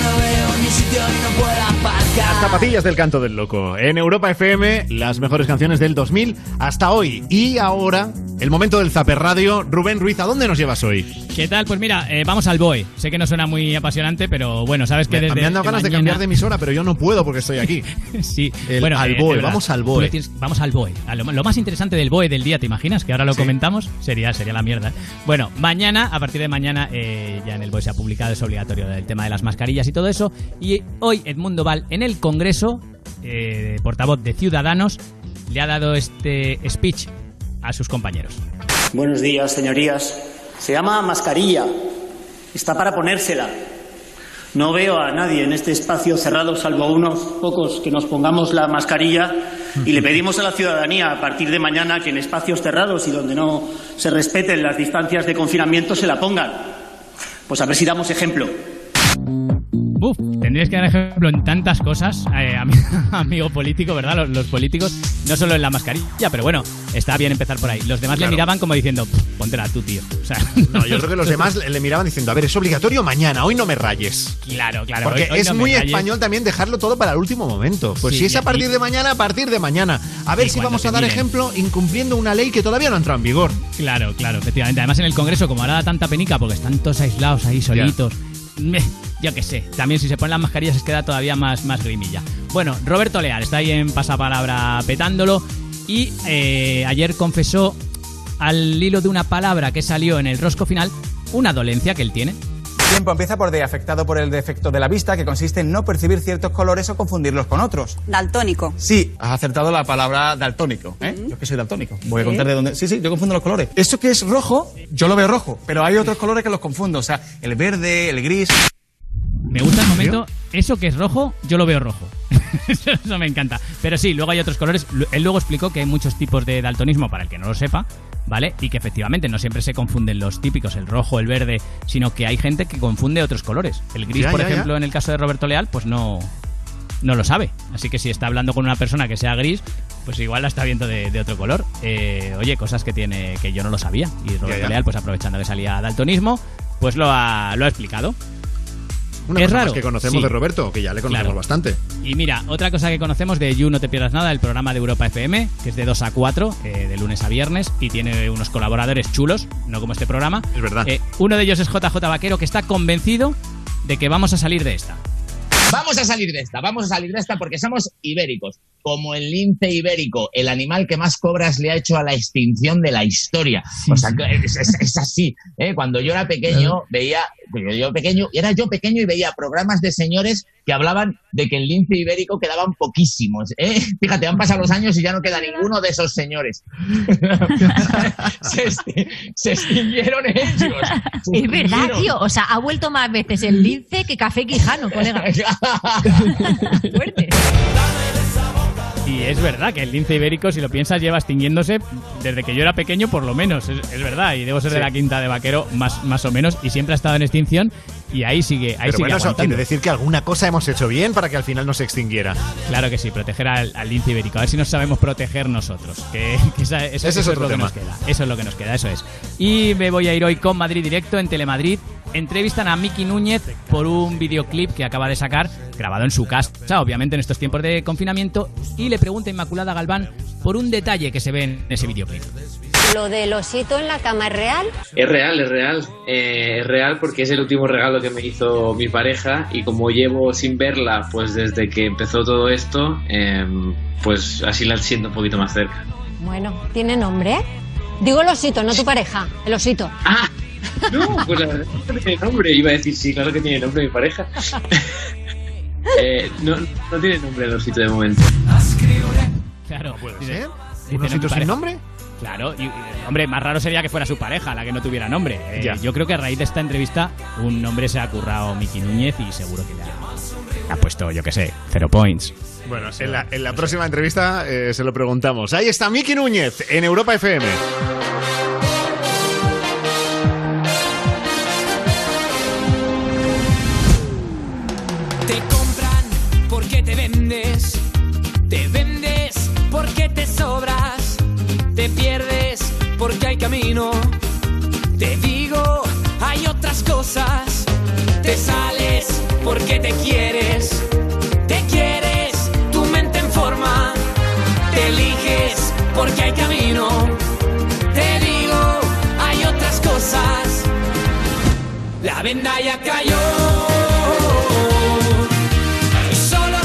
no veo ni sitio y no puedo aparcar. Zapatillas del canto del loco. En Europa FM, las mejores canciones del 2000 hasta hoy. Y ahora, el momento del Zaper Radio. Rubén Ruiz, ¿a dónde nos llevas hoy? ¿Qué tal? Pues mira, eh, vamos al BOE. Sé que no suena muy apasionante, pero bueno, sabes que Me, desde me han dado ganas de cambiar de emisora, pero yo no puedo porque estoy aquí. sí, El- bueno, al eh, BOE, vamos al BOE. tienes- vamos al BOE. A lo, lo más interesante del BOE del día, ¿te imaginas? Que ahora lo Sí. comentamos. Sería, sería la mierda. Bueno, mañana, a partir de mañana, eh, ya en el BOE se ha publicado, es obligatorio el tema de las mascarillas y todo eso. Y hoy Edmundo Val en el Congreso eh, portavoz de Ciudadanos, le ha dado este speech a sus compañeros. Buenos días, señorías. Se llama mascarilla. Está para ponérsela. No veo a nadie en este espacio cerrado, salvo unos pocos que nos pongamos la mascarilla y le pedimos a la ciudadanía a partir de mañana que en espacios cerrados y donde no se respeten las distancias de confinamiento se la pongan. Pues a ver si damos ejemplo. Uf, tendrías que dar ejemplo en tantas cosas, eh, ami- amigo político, ¿verdad? Los, los políticos, no solo en la mascarilla, pero bueno, está bien empezar por ahí. Los demás Claro. le miraban como diciendo, "Pff, póntela tú, tío. O sea, No, yo creo que los demás le miraban diciendo, a ver, es obligatorio mañana, hoy no me rayes. Claro, claro. Porque hoy- hoy es no muy español también dejarlo todo para el último momento. Pues Sí, si es a partir de mañana, a partir de mañana. A ver si vamos a dar miren. ejemplo incumpliendo una ley que todavía no ha entrado en vigor. Claro, claro, efectivamente. Además en el Congreso, como ahora da tanta penica porque están todos aislados ahí solitos. Meh, Yo qué sé, también si se ponen las mascarillas se queda todavía más, más grimilla. Bueno, Roberto Leal está ahí en pasapalabra petándolo y eh, ayer confesó al hilo de una palabra que salió en el rosco final una dolencia que él tiene. Tiempo empieza por D, afectado por el defecto de la vista, que consiste en no percibir ciertos colores o confundirlos con otros. Daltónico. Sí, has acertado la palabra daltónico. ¿eh? Yo que soy daltónico. Voy a ¿Sí? contar de dónde. Sí, sí, yo confundo los colores. Eso que es rojo, yo lo veo rojo, pero hay otros colores que los confundo. O sea, el verde, el gris. Me gusta el momento, eso que es rojo, yo lo veo rojo. eso, me encanta. Pero sí, luego hay otros colores. Él luego explicó que hay muchos tipos de daltonismo, para el que no lo sepa, ¿vale? Y que efectivamente no siempre se confunden los típicos, el rojo, el verde, sino que hay gente que confunde otros colores. El gris, Ya, por ya, ejemplo, ya. en el caso de Roberto Leal, pues no, no lo sabe. Así que si está hablando con una persona que sea gris, pues igual la está viendo de, de otro color. Eh, oye, cosas que tiene que yo no lo sabía. Y Roberto. Leal, pues aprovechando que salía daltonismo, pues lo ha, lo ha explicado. Una es cosa raro. más que conocemos Sí. de Roberto, que ya le conocemos Claro. bastante. Y mira, otra cosa que conocemos de You No Te Pierdas Nada, el programa de Europa FM, que es de 2 a 4, eh, de lunes a viernes, y tiene unos colaboradores chulos, no como este programa. Es verdad. Eh, uno de ellos es JJ Vaquero, que está convencido de que vamos a salir de esta. Vamos a salir de esta, vamos a salir de esta porque somos ibéricos. Como el lince ibérico, el animal que más cobras le ha hecho a la extinción de la historia. O sea, es, es- es así. ¿eh? Cuando yo era pequeño, veía, yo, yo pequeño, era yo pequeño y veía programas de señores que hablaban de que el lince ibérico quedaban poquísimos. ¿eh? Fíjate, han pasado los años y ya no queda ninguno de esos señores. se, esti- se extinguieron ellos. Es verdad, tío. O sea, ha vuelto más veces el lince que café quijano, colega. Y es verdad que el lince ibérico, si lo piensas, lleva extinguiéndose desde que yo era pequeño, por lo menos. Es, es verdad, y debo ser de la quinta de vaquero, más, más o menos, y siempre ha estado en extinción, y ahí sigue, ahí Pero sigue bueno, eso aguantando. quiere decir que alguna cosa hemos hecho bien para que al final no se extinguiera. Claro que sí, proteger al, al lince ibérico. A ver si nos sabemos proteger nosotros. Que, que esa- eso, Ese es eso otro lo que tema. nos queda. Eso es lo que nos queda, eso es. Y me voy a ir hoy con Madrid Directo en Telemadrid. Entrevistan a Miki Núñez por un videoclip que acaba de sacar, grabado en su casa, obviamente en estos tiempos de confinamiento, y le pregunta a Inmaculada Galván por un detalle que se ve en ese videoclip. ¿Lo del osito en la cama es real? Es real, es real. Eh, es real porque es el último regalo que me hizo mi pareja y como llevo sin verla pues desde que empezó todo esto, eh, pues así la siento un poquito más cerca. Bueno, ¿tiene nombre? Digo el osito, no tu pareja. El osito. ¡Ah! No, pues la verdad no tiene nombre. Iba a decir, sí, claro que tiene nombre mi pareja. Eh, no, no tiene nombre el osito de momento. Claro, puede ser. ¿Un osito sin nombre? Claro, y, y, hombre, más raro sería que fuera su pareja la que no tuviera nombre. Eh, yo creo que a raíz de esta entrevista un nombre se ha currado Miki Núñez y seguro que le ha, le ha puesto, yo qué sé, cero points. Bueno, en la, en la próxima entrevista eh, se lo preguntamos. Ahí está Miki Núñez en Europa FM. Te pierdes porque hay camino. Te digo, hay otras cosas, te sales porque te quieres, te quieres, tu mente en forma, te eliges porque hay camino. Te digo, hay otras cosas, la venda ya cayó. Y solo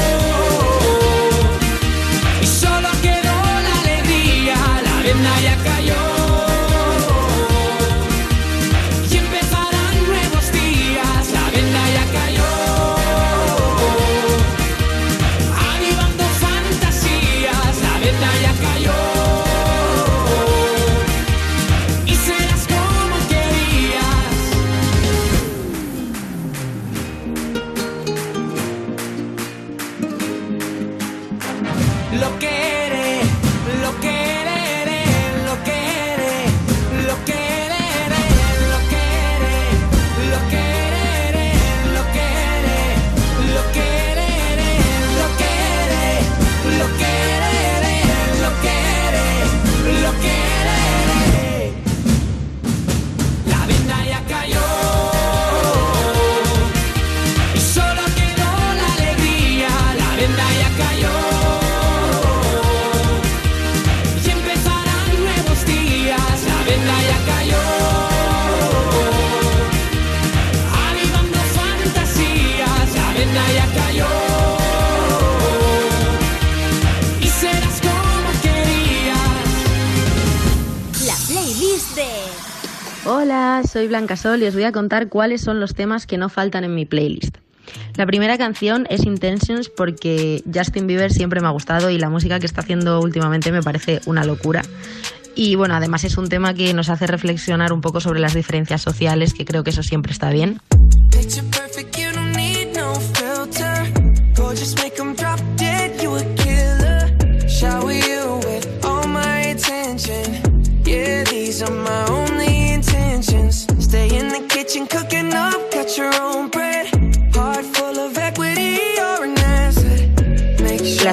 Soy Blanca Sol y os voy a contar cuáles son los temas que no faltan en mi playlist. La primera canción es Intentions porque Justin Bieber siempre me ha gustado y la música que está haciendo últimamente me parece una locura. Y bueno, además es un tema que nos hace reflexionar un poco sobre las diferencias sociales, que creo que eso siempre está bien. Picture perfect, you don't need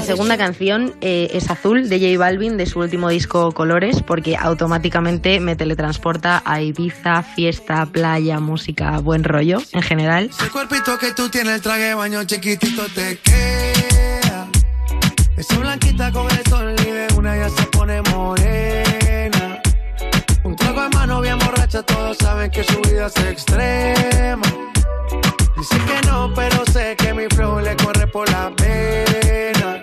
segunda canción eh, es Azul de J Balvin de su último disco Colores porque automáticamente me teletransporta a Ibiza, fiesta, playa, música, buen rollo en general. El cuerpito que tú tienes, el traje de baño chiquitito te queda. Esa blanquita con el sol y de una ya se pone morena. Un trago de mano bien borracha, todos saben que su vida es extrema. Dice que no, pero sé que mi flow le corre por la pena.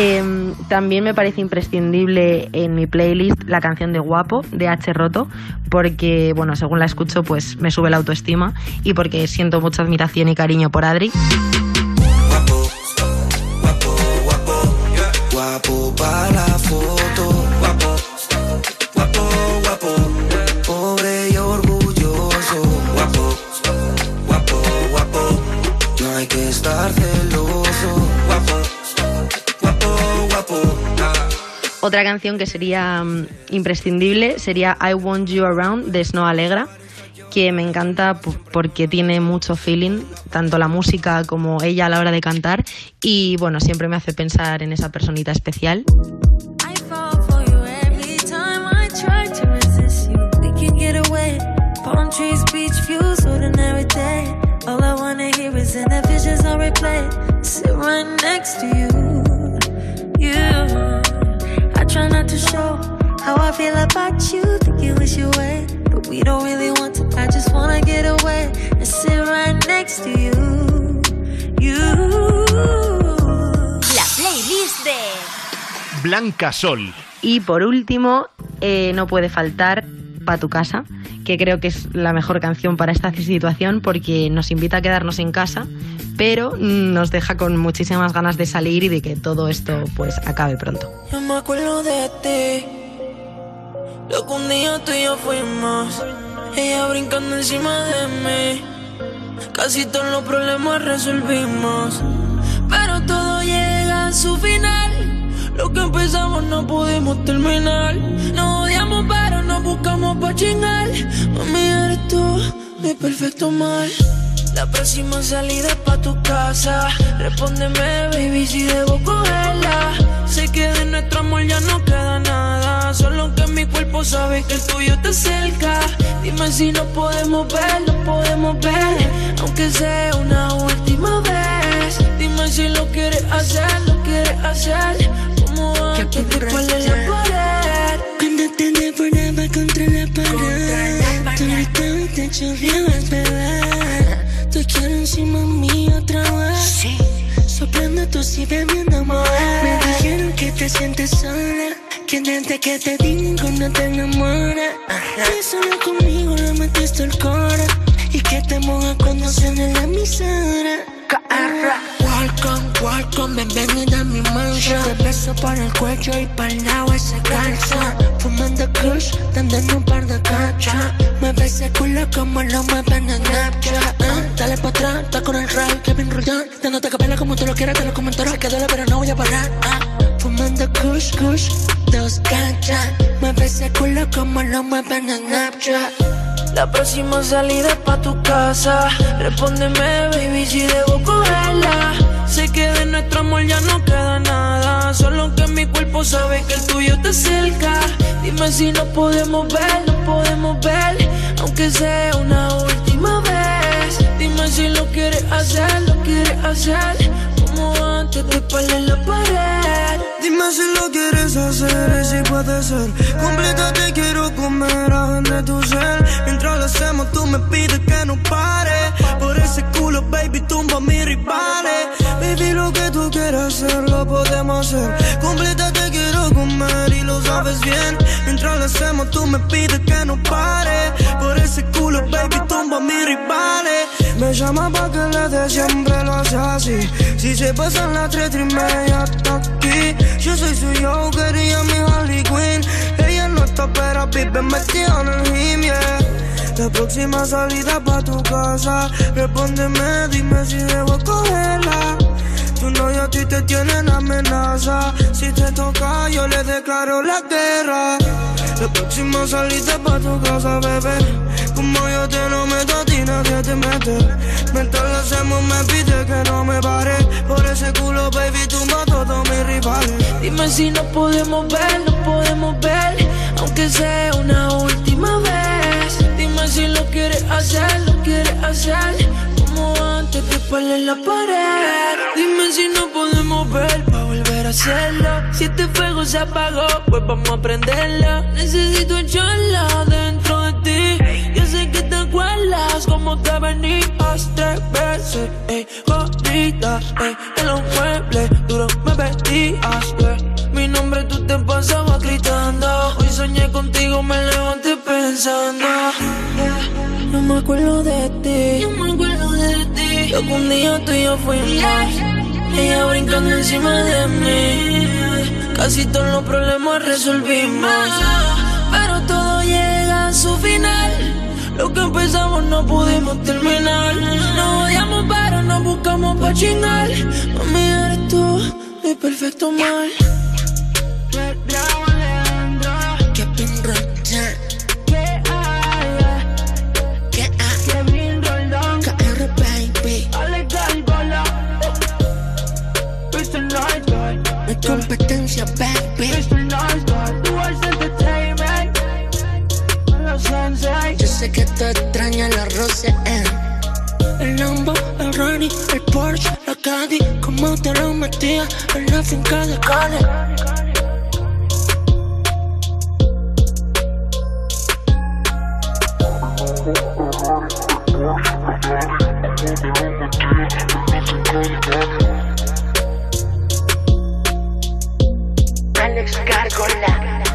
Em, también me parece imprescindible en mi playlist la canción de Guapo de H. Roto porque, bueno, según la escucho pues me sube la autoestima y porque siento mucha admiración y cariño por Adri. Guapo para la foto. Otra canción que sería mm, imprescindible sería I Want You Around de Snow Alegra, que me encanta porque tiene mucho feeling, tanto la música como ella a la hora de cantar, y bueno, siempre me hace pensar en esa personita especial. Sit right next to you, you. I try not to show how I feel about you. Think you wish you away. But we don't really want to. I just wanna get away and sit right next to you. You. La playlist de Blanca Sol. Y por último, eh, no puede faltar Pa' tu casa, que creo que es la mejor canción para esta situación porque nos invita a quedarnos en casa, pero nos deja con muchísimas ganas de salir y de que todo esto pues acabe pronto. Yo me acuerdo de ti Lo que un día tú y yo fuimos. Ella brincando encima de mí. Casi todos los problemas resolvimos. Pero todo llega a su final. Lo que empezamos no pudimos terminar. Nos odiamos, pero nos buscamos pa' chingar. Mami, eres tú, mi perfecto mal. La próxima salida es pa' tu casa. Respóndeme, baby, si debo cogerla. Sé que de nuestro amor ya no queda nada. Solo que mi cuerpo sabe que el tuyo está cerca. Dime si no podemos ver, no podemos ver. Aunque sea una última vez. Dime si lo quieres hacer, lo quieres hacer. Como antes, después de la pared. Cuando te devoraba contra la pared. Tu grito te chorreabas, bebé Tú quiero encima mío otra vez. Soplando tu sida viendo mover Me dijeron que te sientes sola. Que desde que te di ninguno te enamora. Que solo conmigo le metiste el cora. Y que te moja cuando suena la emisora Welcome, welcome, bienvenida a mi mansion Te beso por el cuello y para el lado ese calza. Fumando kush, dándole un par de cachas Me ves el culo como lo mueven en Snapchat ah, Dale pa' atrás, está con el rey, Kevin Roldán Dándote capela como tú lo quieras, te lo que duele pero no voy a parar ah. Fumando kush, kush, dos cachas Me ves el culo como lo mueven en Snapchat la próxima salida pa' tu casa. Respóndeme, baby, si debo cogerla. Sé que de nuestro amor ya no queda nada. Solo que mi cuerpo sabe que el tuyo está cerca. Dime si no podemos ver, no podemos ver. Aunque sea una última vez. Dime si lo quieres hacer, lo quieres hacer. Como antes de en la pared. Dime si lo quieres hacer y si puede ser. Complétate, quiero comer de tu ser. Mientras lo hacemos, tú me pides que no pare. Por ese culo, baby, tumba mis rivales. Baby, lo que tú quieras hacer, lo podemos hacer. Complétate, quiero comer y lo sabes bien. Mientras lo hacemos, tú me pides que no pare. Por ese culo, baby, tumba mis rivales. Me llama pa' que le dé siempre lo hace así. Si se pasan las tres y media hasta aquí. Yo soy su Joker y mi Harley Quinn. Ella no está pero vive metida en el gym, yeah. La próxima salida pa' tu casa. Respóndeme, dime si debo cogerla. Tu novio a ti te tiene en amenaza. Si te toca, yo le declaro la guerra. La próxima salida pa' tu casa, bebé. Como yo te lo meto, a ti nadie te mete. Mientras lo hacemos, me pide que no me pare. Por ese culo, baby, tumba a todos mis rivales. Dime si no podemos ver, no podemos ver. Aunque sea una última vez. Dime si lo quieres hacer, lo quieres hacer. Como antes de en la pared. Dime si no podemos ver para volver a hacerlo. Si este fuego se apagó, pues vamos a prenderlo. Necesito echarla dentro de ti. Yo acuerdas como te venías tres veces. Ey, gordita, ey, en los muebles duro me vestías. yeah. Mi nombre tú te pasabas gritando. Hoy soñé contigo, me levanté pensando. yeah. No me acuerdo de ti. No me acuerdo de ti. Lo que un día tú y yo fuimos. Ella brincando encima de mí. Casi todos los problemas resolvimos. Pero todo llega a su final. Lo que empezamos no pudimos terminar. Nos odiamos, pero nos buscamos pa' chingar. Mami, eres tú, mi perfecto mal. Kevin Roldán que tú extrañas la rosa, eh. El Lambo, el Rani, el Porsche, la Caddy Como te lo metía en la finca de Cali Alex Gargola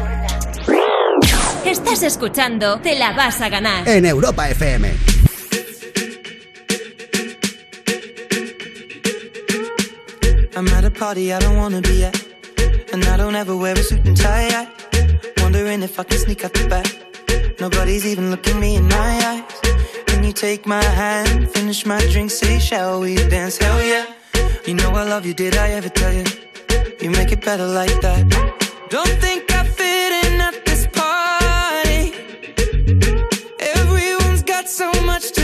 Estás escuchando Te la vas a ganar. En Europa FM. I'm at a party I don't wanna be at. And I don't ever wear a suit and tie. I wanna Wondering if I can sneak out the back. Nobody's even looking me in my eyes. Can you take my hand, finish my drink, say, shall we dance? Hell yeah. You know I love you, did I ever tell you? You make it better like that. Don't think so much to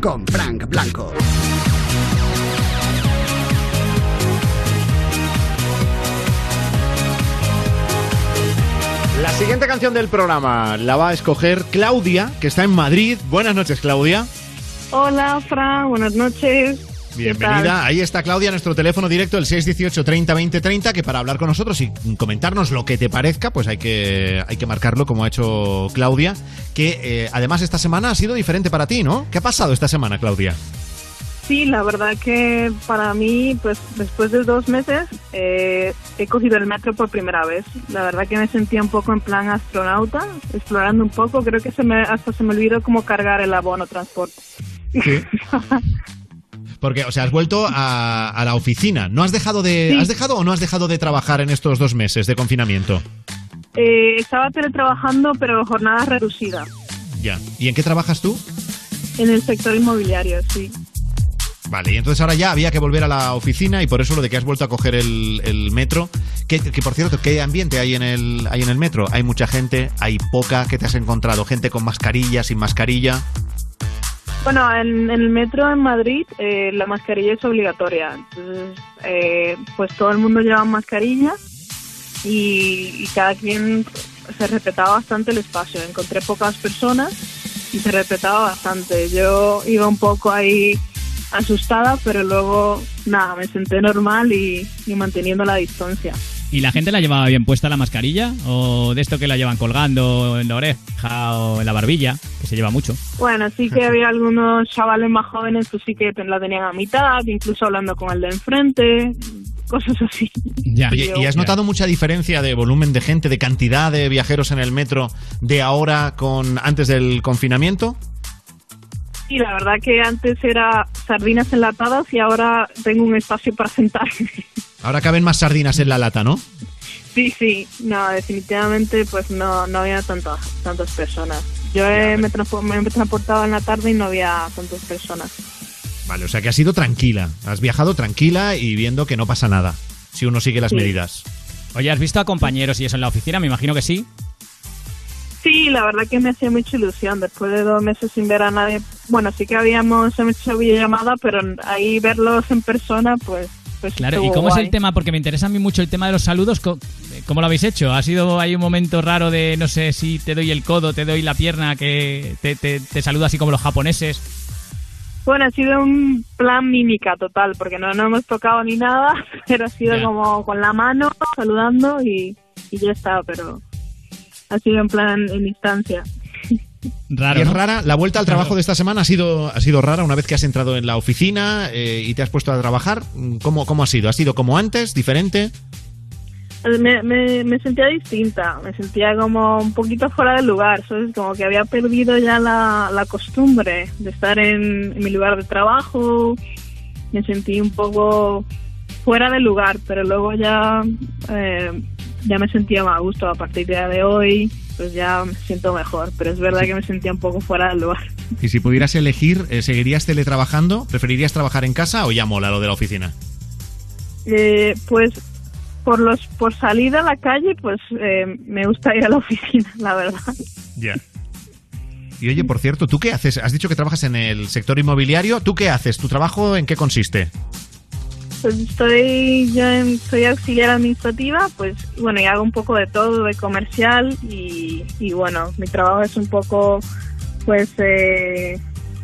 Con Frank Blanco. La siguiente canción del programa la va a escoger Claudia, que está en Madrid. Buenas noches, Claudia. Hola, Fran, buenas noches. Bienvenida. Ahí está Claudia, nuestro teléfono directo, el 618 30 20 30, que para hablar con nosotros y comentarnos lo que te parezca, pues hay que, hay que marcarlo como ha hecho Claudia, que eh, además esta semana ha sido diferente para ti, ¿no? ¿Qué ha pasado esta semana, Claudia? Sí, la verdad que para mí, pues después de dos meses, eh, he cogido el metro por primera vez. La verdad que me sentía un poco en plan astronauta, explorando un poco. Creo que se me, hasta se me olvidó cómo cargar el abono transporte. Porque, o sea, has vuelto a, a la oficina. ¿No has dejado de, Sí. has dejado o no has dejado de trabajar en estos dos meses de confinamiento? Eh, estaba teletrabajando, pero jornada reducida, Ya. ¿Y en qué trabajas tú? en el sector inmobiliario, sí. Vale, y entonces ahora ya había que volver a la oficina y por eso lo de que has vuelto a coger el, el metro. Que, que, por cierto, ¿qué ambiente hay en, el, hay en el metro? Hay mucha gente, hay poca, ¿qué te has encontrado? ¿Gente con mascarilla, sin mascarilla? Bueno, en, el metro en Madrid eh, la mascarilla es obligatoria. Entonces, eh, pues todo el mundo lleva mascarilla y, cada quien se respetaba bastante el espacio. Encontré pocas personas y se respetaba bastante. Yo iba un poco ahí asustada, pero luego nada, me senté normal y manteniendo la distancia. ¿Y la gente la llevaba bien puesta la mascarilla? ¿O de esto que la llevan colgando en la oreja o en la barbilla? Que se lleva mucho. Bueno, sí que había algunos chavales más jóvenes que sí que la tenían a mitad, incluso hablando con el de enfrente, cosas así. Oye, ¿y has notado mucha diferencia de volumen de gente, de cantidad de viajeros en el metro de ahora con antes del confinamiento? Sí, la verdad que antes era sardinas enlatadas y ahora tengo un espacio para sentarme. Ahora caben más sardinas en la lata, ¿no? Sí, sí, no, definitivamente pues no, no había tantas, tantas personas. Yo eh, me, he transportado en la tarde y no había tantas personas. Vale, o sea que has sido tranquila. Has viajado tranquila y viendo que no pasa nada. Si uno sigue las Sí. medidas. Oye, ¿has visto a compañeros y eso en la oficina? Me imagino que sí. Sí, la verdad que me hacía mucha ilusión después de dos meses sin ver a nadie. Bueno, sí que habíamos hecho videollamada, pero ahí verlos en persona, pues, pues Claro, ¿y cómo es el tema? Porque me interesa a mí mucho el tema de los saludos. Co- ¿Cómo lo habéis hecho? ¿Ha sido ahí un momento raro de, no sé, si te doy el codo, te doy la pierna, que te, te, te saludo así como los japoneses? Bueno, ha sido un plan mímica total, porque no, no hemos tocado ni nada, pero ha sido Ya. como con la mano, saludando y, y ya está, pero ha sido en plan en instancia. Raro, es ¿no? rara. La vuelta al trabajo de esta semana ha sido, ha sido rara una vez que has entrado en la oficina eh, y te has puesto a trabajar. ¿Cómo, ¿Cómo ha sido? ¿Ha sido como antes? ¿Diferente? Me, me, me sentía distinta, me sentía como un poquito fuera del lugar, ¿sabes? Como que había perdido ya la, la costumbre de estar en, en mi lugar de trabajo, me sentí un poco fuera del lugar, pero luego ya, eh, ya me sentía más a gusto a partir de hoy, pues ya me siento mejor, pero es verdad que me sentía un poco fuera del lugar. Y si pudieras elegir, eh, ¿seguirías teletrabajando? ¿Preferirías trabajar en casa o ya mola lo de la oficina? Eh, pues por los por salir a la calle, pues eh, me gusta ir a la oficina, la verdad. Ya. Y oye, por cierto, ¿tú qué haces? Has dicho que trabajas en el sector inmobiliario. ¿Tú qué haces? ¿Tu trabajo en qué consiste? Estoy, yo en- soy auxiliar administrativa, pues bueno, y hago un poco de todo, de comercial y, y bueno, mi trabajo es un poco, pues, eh,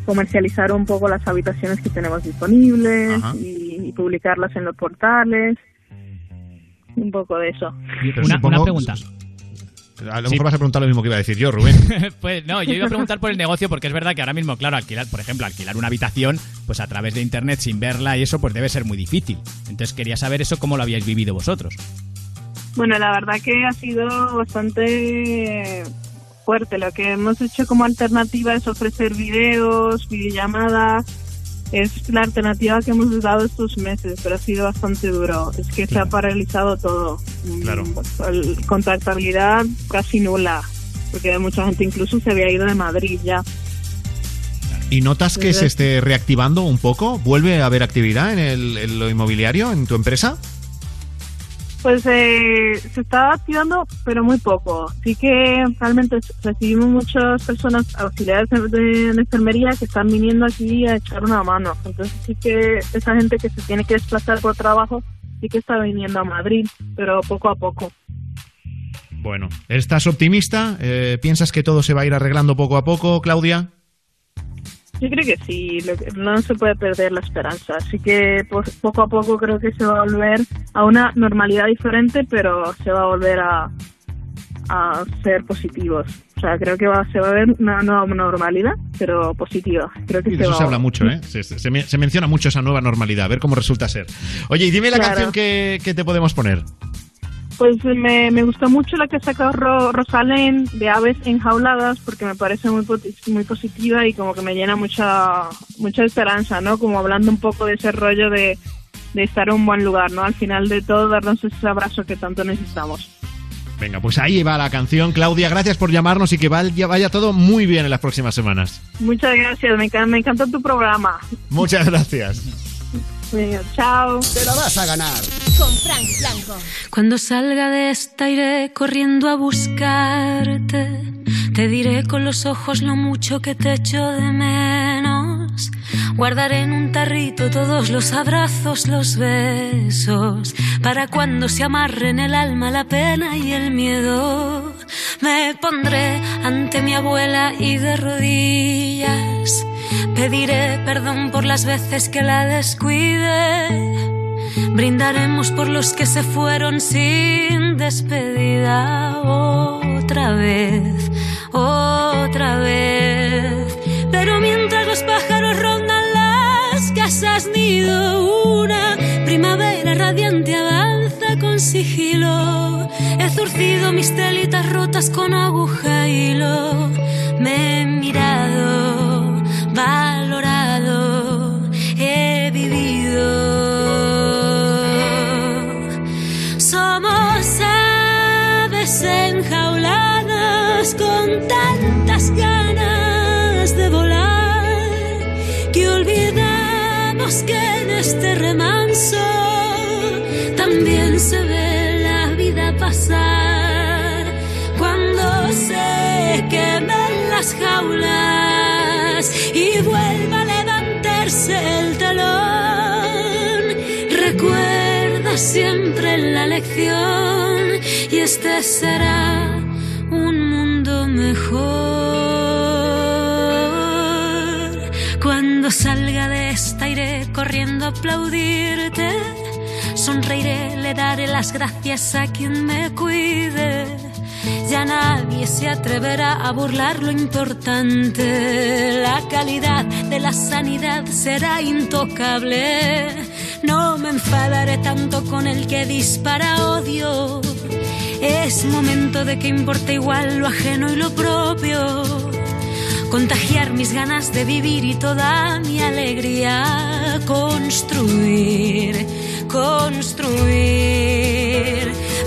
comercializar un poco las habitaciones que tenemos disponibles y, y publicarlas en los portales, un poco de eso. Pero Una, supongo- una pregunta. A lo mejor vas a preguntar lo mismo que iba a decir yo, Rubén. pues no, yo iba a preguntar por el negocio porque es verdad que ahora mismo, claro, alquilar, por ejemplo, alquilar una habitación, pues a través de internet sin verla y eso, pues debe ser muy difícil. Entonces quería saber eso cómo lo habíais vivido vosotros. Bueno, la verdad que ha sido bastante fuerte. Lo que hemos hecho como alternativa es ofrecer videos, videollamadas. Es la alternativa que hemos dado estos meses, pero ha sido bastante duro. Es que se ha paralizado todo. Claro. Mm, el- Contactabilidad casi nula, porque mucha gente incluso se había ido de Madrid ya. ¿Y notas que se esté reactivando un poco? ¿Vuelve a haber actividad en, el, en lo inmobiliario, en tu empresa? Pues eh, se está activando, pero muy poco. Sí que realmente recibimos muchas personas auxiliares de, de enfermería que están viniendo aquí a echar una mano. Entonces sí que esa gente que se tiene que desplazar por trabajo sí que está viniendo a Madrid, pero poco a poco. Bueno, ¿estás optimista? Eh, ¿Piensas que todo se va a ir arreglando poco a poco, Claudia? Yo creo que sí, no se puede perder la esperanza. Así que pues, poco a poco creo que se va a volver a una normalidad diferente, pero se va a volver a, a ser positivos. O sea, creo que va, se va a ver una nueva normalidad, pero positiva. Creo que Y se de eso va se habla mucho, ¿eh? Se, se- se me- se menciona mucho esa nueva normalidad, a ver cómo resulta ser. Oye, y dime la Claro. canción que, que te podemos poner. Pues me, me gustó mucho la que ha sacado Ro- Rosalén de Aves Enjauladas porque me parece muy muy positiva y como que me llena mucha mucha esperanza, ¿no? Como hablando un poco de ese rollo de, de estar en un buen lugar, ¿no? Al final de todo, darnos ese abrazo que tanto necesitamos. Venga, pues ahí va la canción. Claudia, gracias por llamarnos y que vaya, vaya todo muy bien en las próximas semanas. Muchas gracias, me, encan- me encanta tu programa. Muchas gracias. Venga, chao. Te la vas a ganar. Con Frank Blanco. Cuando salga de esta iré corriendo a buscarte. Te diré con los ojos lo mucho que te echo de menos. Guardaré en un tarrito todos los abrazos, los besos, para cuando se amarren el alma, la pena y el miedo. Me pondré ante mi abuela y de rodillas Pediré perdón por las veces que la descuide. Brindaremos por los que se fueron sin despedida. Otra vez, otra vez. Pero mientras los pájaros una primavera radiante avanza con sigilo. He zurcido mis telitas rotas con aguja y hilo. Me he mirado, valorado, he vivido. Somos aves enjauladas con tantas ganas de volar que olvidamos que este remanso también se ve la vida pasar cuando se quemen las jaulas y vuelva a levantarse el telón. Recuerda siempre la lección y este será un mundo mejor. Salga de esta iré corriendo a aplaudirte. Sonreiré, le daré las gracias a quien me cuide. Ya nadie se atreverá a burlar lo importante. La calidad de la sanidad será intocable. No me enfadaré tanto con el que dispara odio. Es momento de que importe igual lo ajeno y lo propio. Contagiar mis ganas de vivir y toda mi alegría. Construir, construir.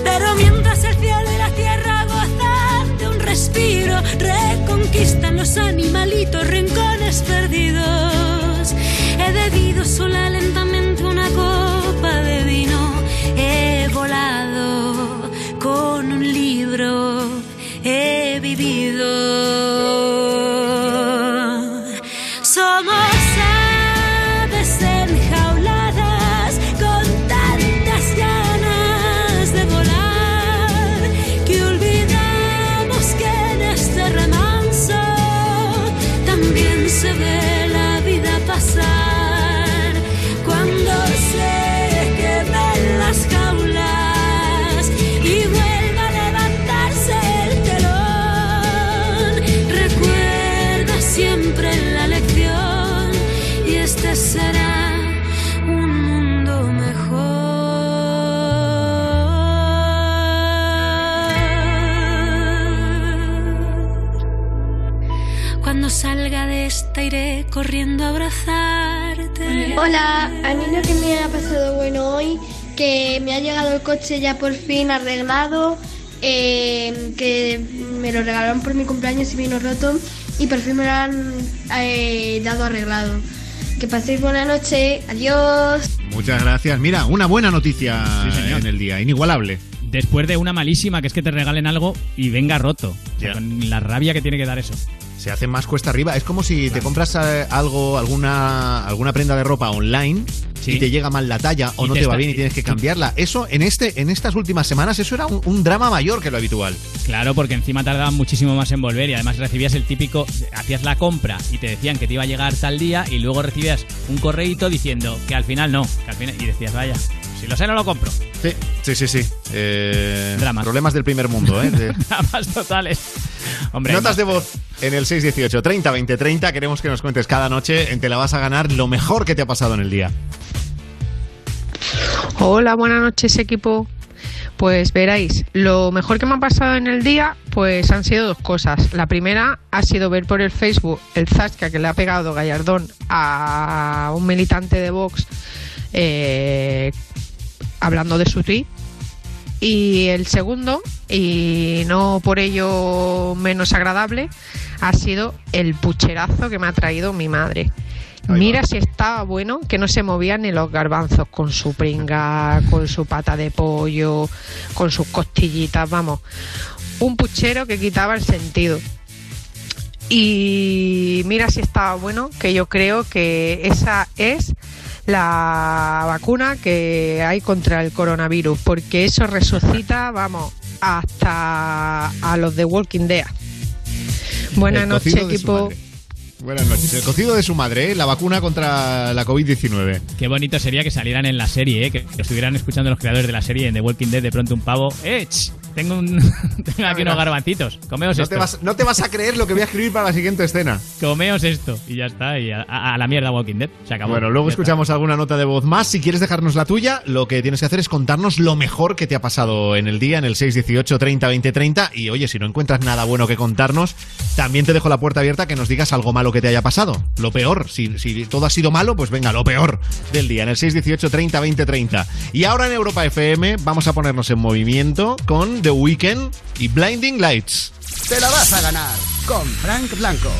Pero mientras el cielo y la tierra gozan de un respiro, reconquistan los animalitos rincones perdidos. He bebido sola lentamente una copa de vino. He volado con un libro. He vivido. Corriendo a abrazarte. Hola, a mí lo que me ha pasado bueno hoy, que me ha llegado el coche ya por fin arreglado, eh, que me lo regalaron por mi cumpleaños y vino roto y por fin me lo han eh, dado arreglado. Que paséis buena noche, adiós. Muchas gracias. Mira, una buena noticia en el día, inigualable. Después de una malísima, que es que te regalen algo y venga roto. O sea, con la rabia que tiene que dar eso. Se hace más cuesta arriba. Es como si te compras eh, algo, alguna, alguna prenda de ropa online y te llega mal la talla o Y no te te va bien y tienes que cambiarla. Eso, en este, en estas últimas semanas, eso era un, un drama mayor que lo habitual. Claro, porque encima tardaban muchísimo más en volver y además recibías el típico, hacías la compra y te decían que te iba a llegar tal día y luego recibías un correíto diciendo que al final no, que al final y decías, vaya, si lo sé no lo compro. Sí, sí, sí. sí. Eh, Problemas del primer mundo, ¿eh? Dramas totales. Hombre, Notas de voz en el 618 30 20 30. Queremos que nos cuentes cada noche en Te la vas a ganar lo mejor que te ha pasado en el día. Hola, buenas noches equipo. Pues veréis, lo mejor que me ha pasado en el día, pues han sido dos cosas. La primera ha sido ver por el Facebook el zasca que le ha pegado Gallardón a un militante de Vox eh, hablando de su tweet. Y el segundo, y no por ello menos agradable, ha sido el pucherazo que me ha traído mi madre. Mira si estaba bueno que no se movían ni los garbanzos con su pringa, con su pata de pollo, con sus costillitas, vamos. Un puchero que quitaba el sentido. Y mira si estaba bueno, que yo creo que esa es la vacuna que hay contra el coronavirus, porque eso resucita, vamos, hasta a los de Walking Dead. Buenas noches, equipo. Buenas noches. El cocido de su madre, ¿eh? la vacuna contra la COVID-19. Qué bonito sería que salieran en la serie, ¿eh? que, estuvieran escuchando los creadores de la serie en The Walking Dead de pronto un pavo. ¡Eh! Tengo, un, tengo aquí unos garbancitos. Comeos No esto. te, vas, no te vas a creer lo que voy a escribir para la siguiente escena. Comeos esto. Y ya está. Y a, a- a la mierda Walking Dead. Se acabó. Bueno, luego está. escuchamos alguna nota de voz más. Si quieres dejarnos la tuya, lo que tienes que hacer es contarnos lo mejor que te ha pasado en el día, en el 618 30 20 30. Y oye, si no encuentras nada bueno que contarnos, también te dejo la puerta abierta que nos digas algo malo que te haya pasado. Lo peor. Si, si todo ha sido malo, pues venga, lo peor del día, en el 618 30 20 30. Y ahora en Europa FM vamos a ponernos en movimiento con The Weeknd y Blinding Lights. Te la vas a ganar con Frank Blanco.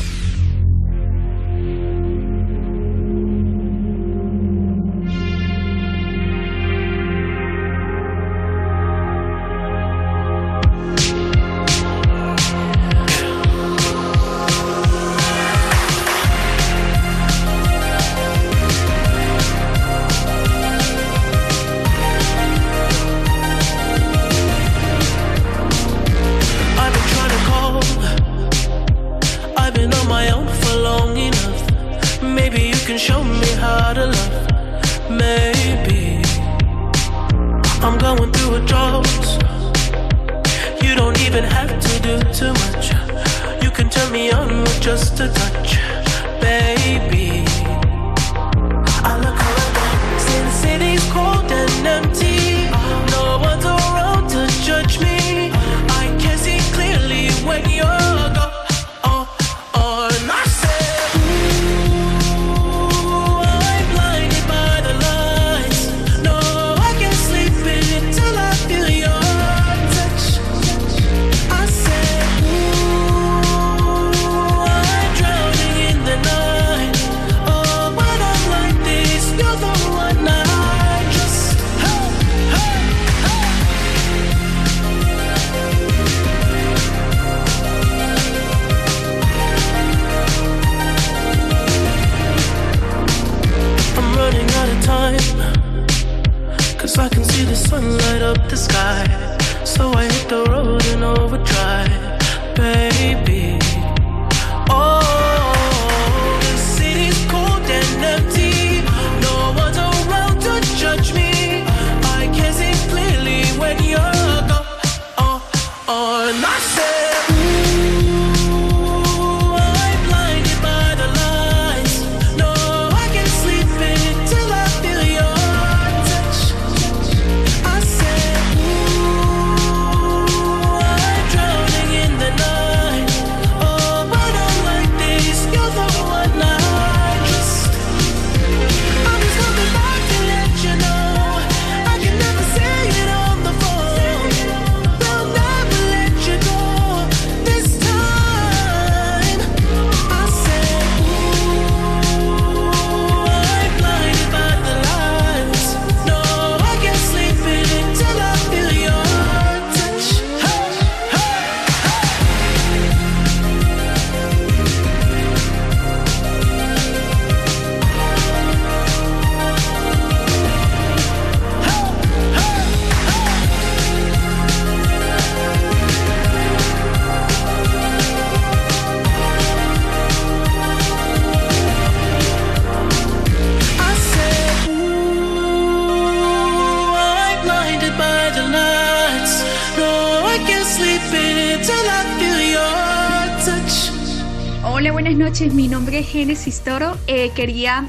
Toro. Eh, quería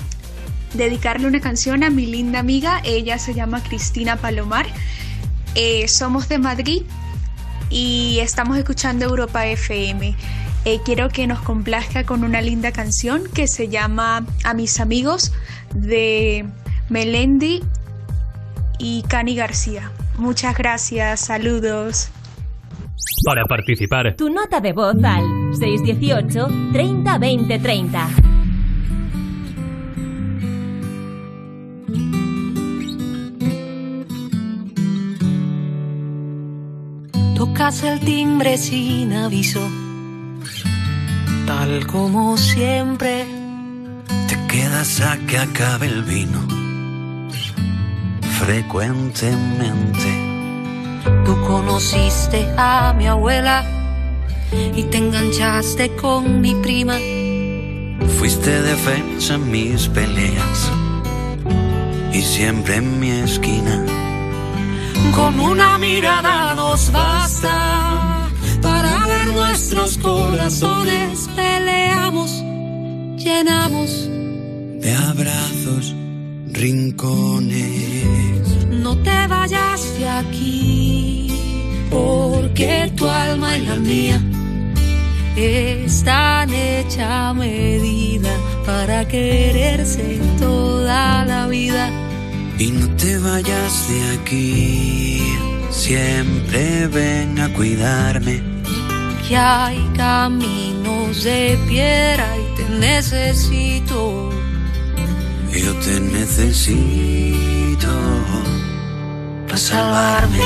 dedicarle una canción a mi linda amiga. Ella se llama Cristina Palomar. Eh, somos de Madrid y estamos escuchando Europa FM. Eh, quiero que nos complazca con una linda canción que se llama A mis amigos de Melendi y Cani García. Muchas gracias, saludos. Para participar, Tu nota de voz al 618 30 20 30. Tocas el timbre sin aviso, tal como siempre. Te quedas a que acabe el vino. Frecuentemente. Tú conociste a mi abuela y te enganchaste con mi prima. fuiste defensa en mis peleas y siempre en mi esquina. Con una mirada nos basta para ver nuestros corazones. Peleamos, llenamos. De abrazos, rincones. No te vayas de aquí, porque tu alma y la mía están hecha a medida para quererse toda la vida. Y no te vayas de aquí, siempre ven a cuidarme. Que hay caminos de piedra y te necesito. Yo te necesito para salvarme.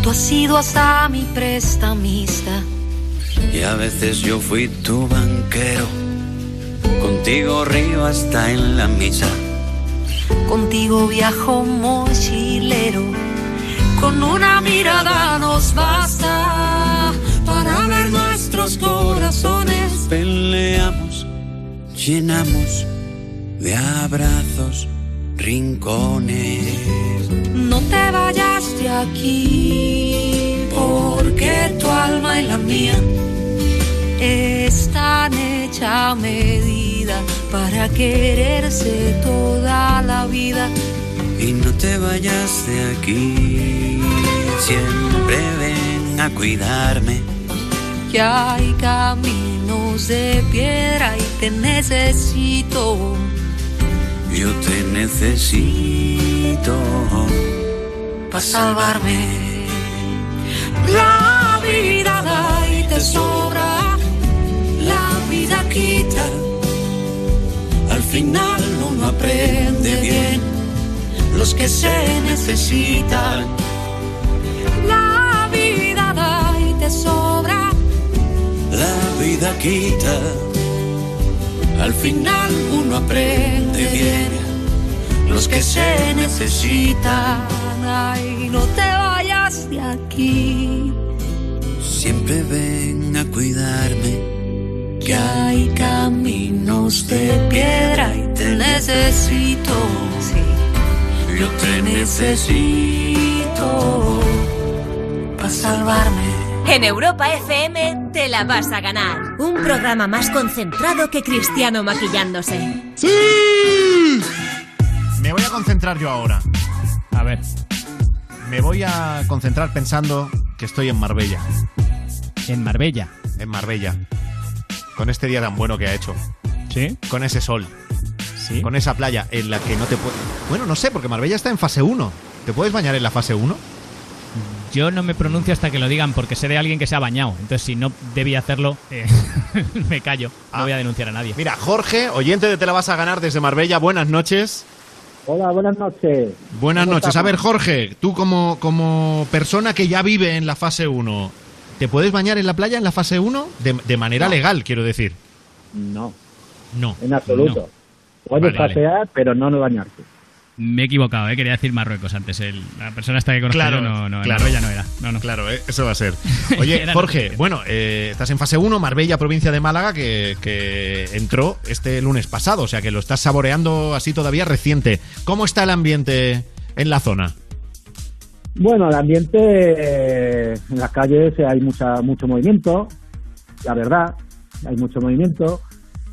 Tú has sido hasta mi prestamista. Y a veces yo fui tu banquero, contigo río hasta en la misa. Contigo viajo mochilero. Con una mirada nos basta para ver nuestros corazones. Peleamos, llenamos de abrazos, rincones. No te vayas de aquí, porque tu alma y la mía están hecha a medida para quererse toda la vida. Y no te vayas de aquí, siempre ven a cuidarme. Que hay caminos de piedra y te necesito. Yo te necesito para salvarme. La vida da y te sobra, Al final uno aprende bien los que se necesitan. La vida da y te sobra, La vida quita, al final uno aprende bien los que se necesitan. Ay, no te vayas de aquí. siempre ven a cuidarme. Que hay caminos de piedra y te necesito. Yo te necesito para salvarme. En Europa FM te la vas a ganar. Un programa más concentrado que Cristiano maquillándose. ¡Sí! Me voy a concentrar yo ahora. A ver. Me voy a concentrar pensando que estoy en Marbella. En Marbella. En Marbella. Con este día tan bueno que ha hecho. ¿Sí? Con ese sol. Sí. Con esa playa en la que no te puedes... Bueno, no sé, porque Marbella está en fase 1. ¿Te puedes bañar en la fase 1? Yo no me pronuncio hasta que lo digan porque sé de alguien que se ha bañado. Entonces, si no debía hacerlo, eh, me callo. No voy a denunciar a nadie. Mira, Jorge, oyente de Te la vas a ganar desde Marbella, buenas noches. Hola, buenas noches. Buenas ¿Cómo noches. A ver, Jorge, tú como, como persona que ya vive en la fase 1, ¿te puedes bañar en la playa en la fase 1? De, de manera No. legal, quiero decir. No, No. en absoluto. Puedes Vale, vale. pasear, pero no no bañarte. Me he equivocado, ¿eh? quería decir Marruecos antes. El- la persona esta que conozco Claro, yo no, no, claro. Marbella no era. No, no. Claro, eh, eso va a ser. Oye, Jorge, bueno, eh, estás en fase 1, Marbella, provincia de Málaga, que, que entró este lunes pasado, o sea que lo estás saboreando así todavía reciente. ¿Cómo está el ambiente en la zona? Bueno, el ambiente eh, en las calles hay mucha mucho movimiento, la verdad, hay mucho movimiento.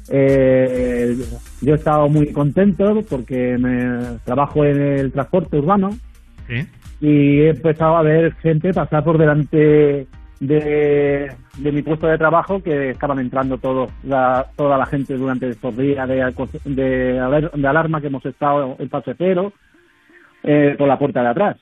Eh, yo he estado muy contento porque me trabajo en el transporte urbano ¿Sí? y he empezado a ver gente pasar por delante de, de mi puesto de trabajo que estaban entrando todo, la, toda la gente durante estos días de, de, de alarma que hemos estado el pasajero eh, por la puerta de atrás.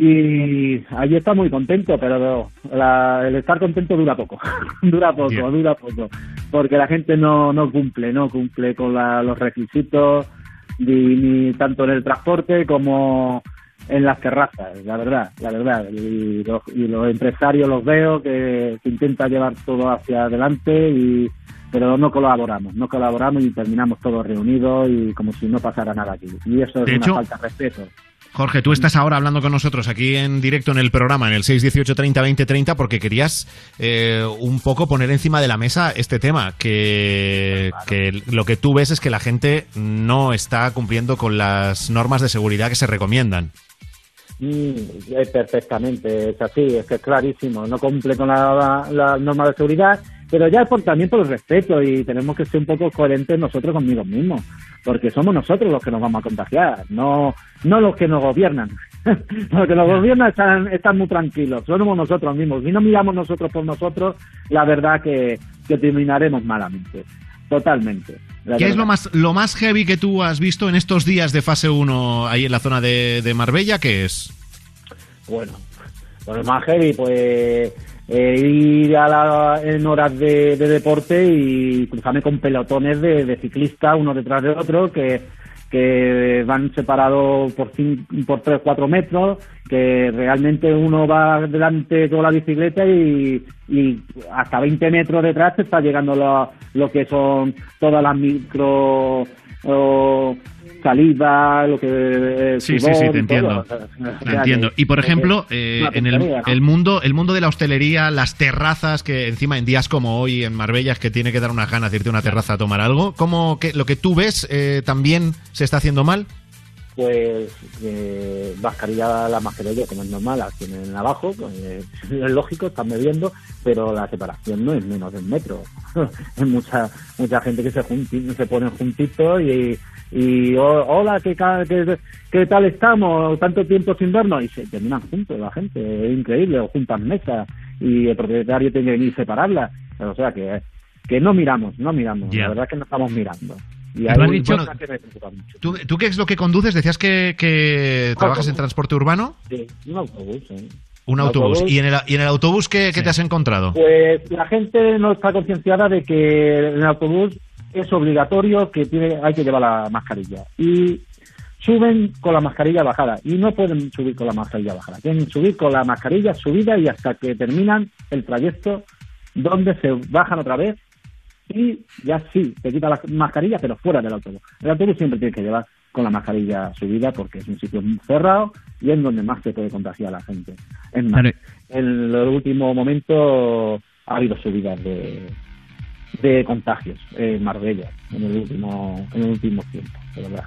Y allí está muy contento, pero la- el estar contento dura poco, dura poco, Bien. dura poco, porque la gente no, no cumple, no cumple con la- los requisitos, ni, ni tanto en el transporte como en las terrazas, la verdad, la verdad. Y los, y los empresarios los veo que, que intentan llevar todo hacia adelante, y pero no colaboramos, no colaboramos y terminamos todos reunidos y como si no pasara nada aquí. Y eso es De una hecho, falta de respeto. Jorge, tú estás ahora hablando con nosotros aquí en directo en el programa, en el 618 30 20 30, porque querías eh, un poco poner encima de la mesa este tema, que, que lo que tú ves es que la gente no está cumpliendo con las normas de seguridad que se recomiendan. Mm, eh, perfectamente, es así, es que es clarísimo, no cumple con la, la norma de seguridad, pero ya es por, también por el respeto y tenemos que ser un poco coherentes nosotros conmigo mismos, porque somos nosotros los que nos vamos a contagiar, no, no los que nos gobiernan. los que nos gobiernan están, están muy tranquilos, somos nosotros mismos. Si no miramos nosotros por nosotros, la verdad que, que terminaremos malamente, totalmente. ¿Qué es lo más, lo más heavy que tú has visto en estos días de fase 1 ahí en la zona de, de Marbella? ¿Qué es? Bueno, pues más heavy, pues eh, ir a la- en horas de, de deporte y cruzarme con pelotones de, ciclistas uno detrás de otro que, que van separados por, cin- por 3 4 metros, que realmente uno va delante con la bicicleta y, y hasta 20 metros detrás está llegando lo, lo que son todas las micro o saliva, lo que eh, Sí, sí, sudor sí, te entiendo. que- entiendo. Y por ejemplo, eh, en el, el mundo, el mundo de la hostelería, las terrazas, que encima en días como hoy en Marbella es que tiene que dar unas ganas de irte a una terraza a tomar algo, ¿cómo que lo que tú ves eh, también se está haciendo mal? Pues eh, mascarilla la mascarilla como es normal la tienen abajo eh, es lógico están bebiendo pero la separación no es menos de un metro. Hay mucha mucha gente que se junti- se ponen juntitos y y "Oh, hola ¿qué, qué, qué tal estamos tanto tiempo sin vernos y se terminan juntos la gente es increíble o juntan mesas y el propietario tiene que venir a separarlas. O sea que que no miramos no miramos la verdad es que no estamos mirando y tú hay dicho- que me mucho ¿Tú, tú qué es lo que conduces? Decías que, que trabajas en transporte urbano. Sí, un autobús, sí. Un autobús. ¿Y en el, y en el autobús qué, qué te has encontrado? Pues la gente no está concienciada de que en el autobús es obligatorio que tiene, hay que llevar la mascarilla. Y suben con la mascarilla bajada. Y no pueden subir con la mascarilla bajada. Tienen que subir con la mascarilla subida y hasta que terminan el trayecto donde se bajan otra vez y ya sí, te quita la mascarilla, pero fuera del autobús. El autobús siempre tiene que llevar con la mascarilla subida porque es un sitio muy cerrado y es donde más se puede contagiar a la gente. Es más, Claro. en el último momento ha habido subidas de, de contagios en Marbella en el último en el último tiempo, de verdad.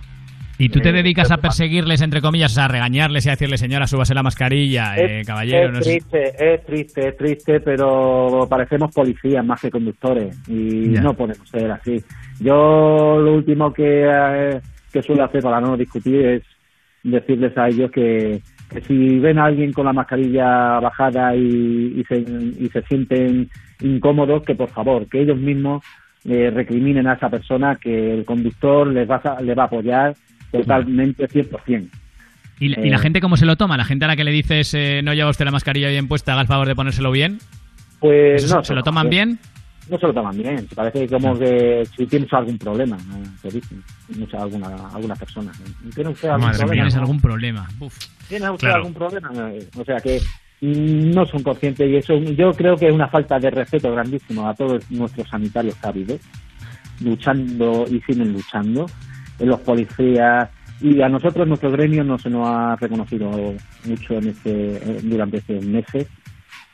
¿Y tú te Eh, dedicas a perseguirles, entre comillas, a regañarles y a decirles, señora, súbase la mascarilla, eh, caballero? es no sé- triste, es triste, es triste, pero parecemos policías más que conductores y Ya. no podemos ser así. Yo lo último que, eh, que suelo hacer para no discutir es decirles a ellos que, que si ven a alguien con la mascarilla bajada y, y se, y se sienten incómodos, que por favor, que ellos mismos eh, recriminen a esa persona que el conductor les va a, les va a apoyar totalmente 100%. ¿Y, la- y la Eh, gente cómo se lo toma? ¿La gente a la que le dices, eh, no lleva usted la mascarilla bien puesta, haga el favor de ponérselo bien? Pues ¿Eso no, se lo toman bien? No se lo toman bien, parece como que si tienes algún problema, te dicen muchas alguna, alguna persona. ¿Tiene usted algún Madre problema? ¿Tienes algún problema? Uf. ¿Tiene usted Claro. algún problema? Eh, O sea que no son conscientes y eso yo creo que es una falta de respeto grandísimo a todos nuestros sanitarios que ha habido, luchando y siguen luchando, los policías y a nosotros nuestro gremio no se nos ha reconocido mucho en este durante estos meses.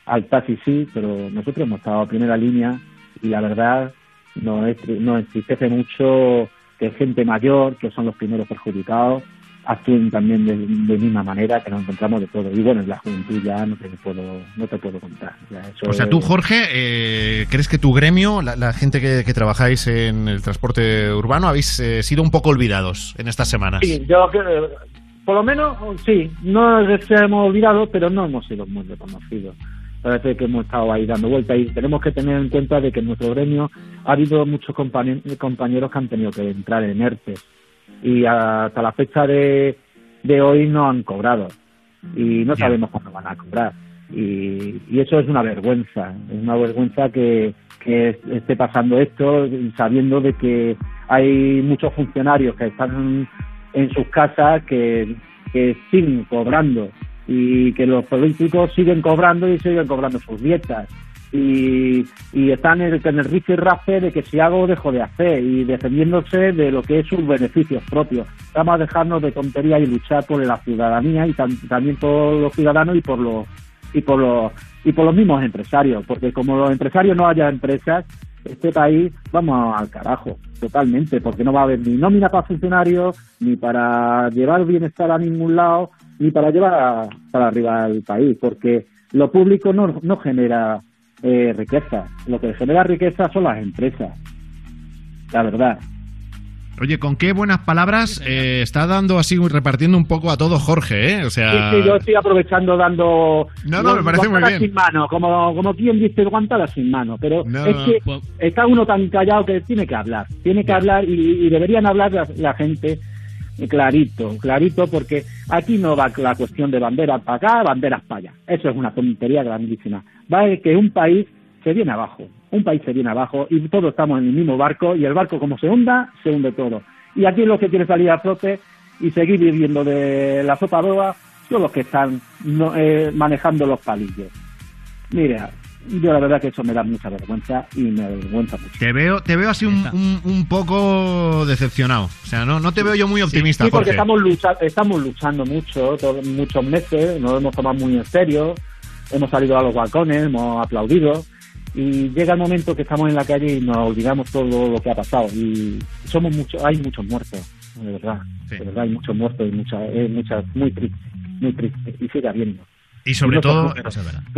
Al taxi sí, pero nosotros hemos estado a primera línea y la verdad nos, nos entristece mucho que gente mayor, que son los primeros perjudicados, actúen también de, de misma manera, que nos encontramos de todo. Y bueno, en la juventud ya no te puedo, no te puedo contar. ya eso O sea, tú, Jorge, eh, ¿crees que tu gremio, la, la gente que, que trabajáis en el transporte urbano, habéis eh, sido un poco olvidados en estas semanas? Sí, yo creo, por lo menos, sí, no que hemos olvidado, pero no hemos sido muy reconocidos. Parece que hemos estado ahí dando vueltas y tenemos que tener en cuenta de que en nuestro gremio ha habido muchos compañe- compañeros que han tenido que entrar en ERTE y hasta la fecha de, de hoy no han cobrado. Y no sabemos cuándo van a cobrar. Y, y eso es una vergüenza, es una vergüenza que, que es- esté pasando esto sabiendo de que hay muchos funcionarios que están en sus casas que, que siguen cobrando y que los políticos siguen cobrando y siguen cobrando sus dietas y, y están en el, en el rife y rafe de que si hago dejo de hacer y defendiéndose de lo que es sus beneficios propios. Vamos a dejarnos de tonterías y luchar por la ciudadanía y tam- también por los ciudadanos y por los y por los y por los mismos empresarios, porque como los empresarios no haya empresas, este país vamos al carajo, totalmente, porque no va a haber ni nómina para funcionarios, ni para llevar bienestar a ningún lado, ni para llevar a- para arriba el país, porque lo público no, no genera eh, riqueza, lo que genera riqueza son las empresas, la verdad. Oye, con qué buenas palabras eh, está dando así, repartiendo un poco a todo Jorge, ¿eh? O sea... Sí, sí, yo estoy aprovechando dando No, no, me parece muy bien. sin mano, como, como quien dice guantadas sin mano, pero No, es no, que está uno tan callado que tiene que hablar, tiene que hablar y, y deberían hablar la, la gente clarito, clarito, porque aquí no va la cuestión de banderas para acá, banderas para allá, eso es una tontería grandísima, va de que un país se viene abajo, un país se viene abajo y todos estamos en el mismo barco y el barco como se hunda, se hunde todo. Y aquí los que quieren salir a flote y seguir viviendo de la sopa boba son los que están no- eh, manejando los palillos. Mira, yo la verdad que eso me da mucha vergüenza y me avergüenza mucho. Te veo, te veo así un, un- un poco decepcionado. O sea, no, no te veo yo muy optimista, Sí, porque Jorge. estamos, lucha- estamos luchando mucho, todo- muchos meses, nos hemos tomado muy en serio, hemos salido a los balcones, hemos aplaudido y llega el momento que estamos en la calle y nos olvidamos todo lo que ha pasado y somos muchos, hay muchos muertos, de verdad, de verdad hay muchos muertos y muchas, es muchas, muy triste, muy triste y sigue habiendo. Y sobre todo,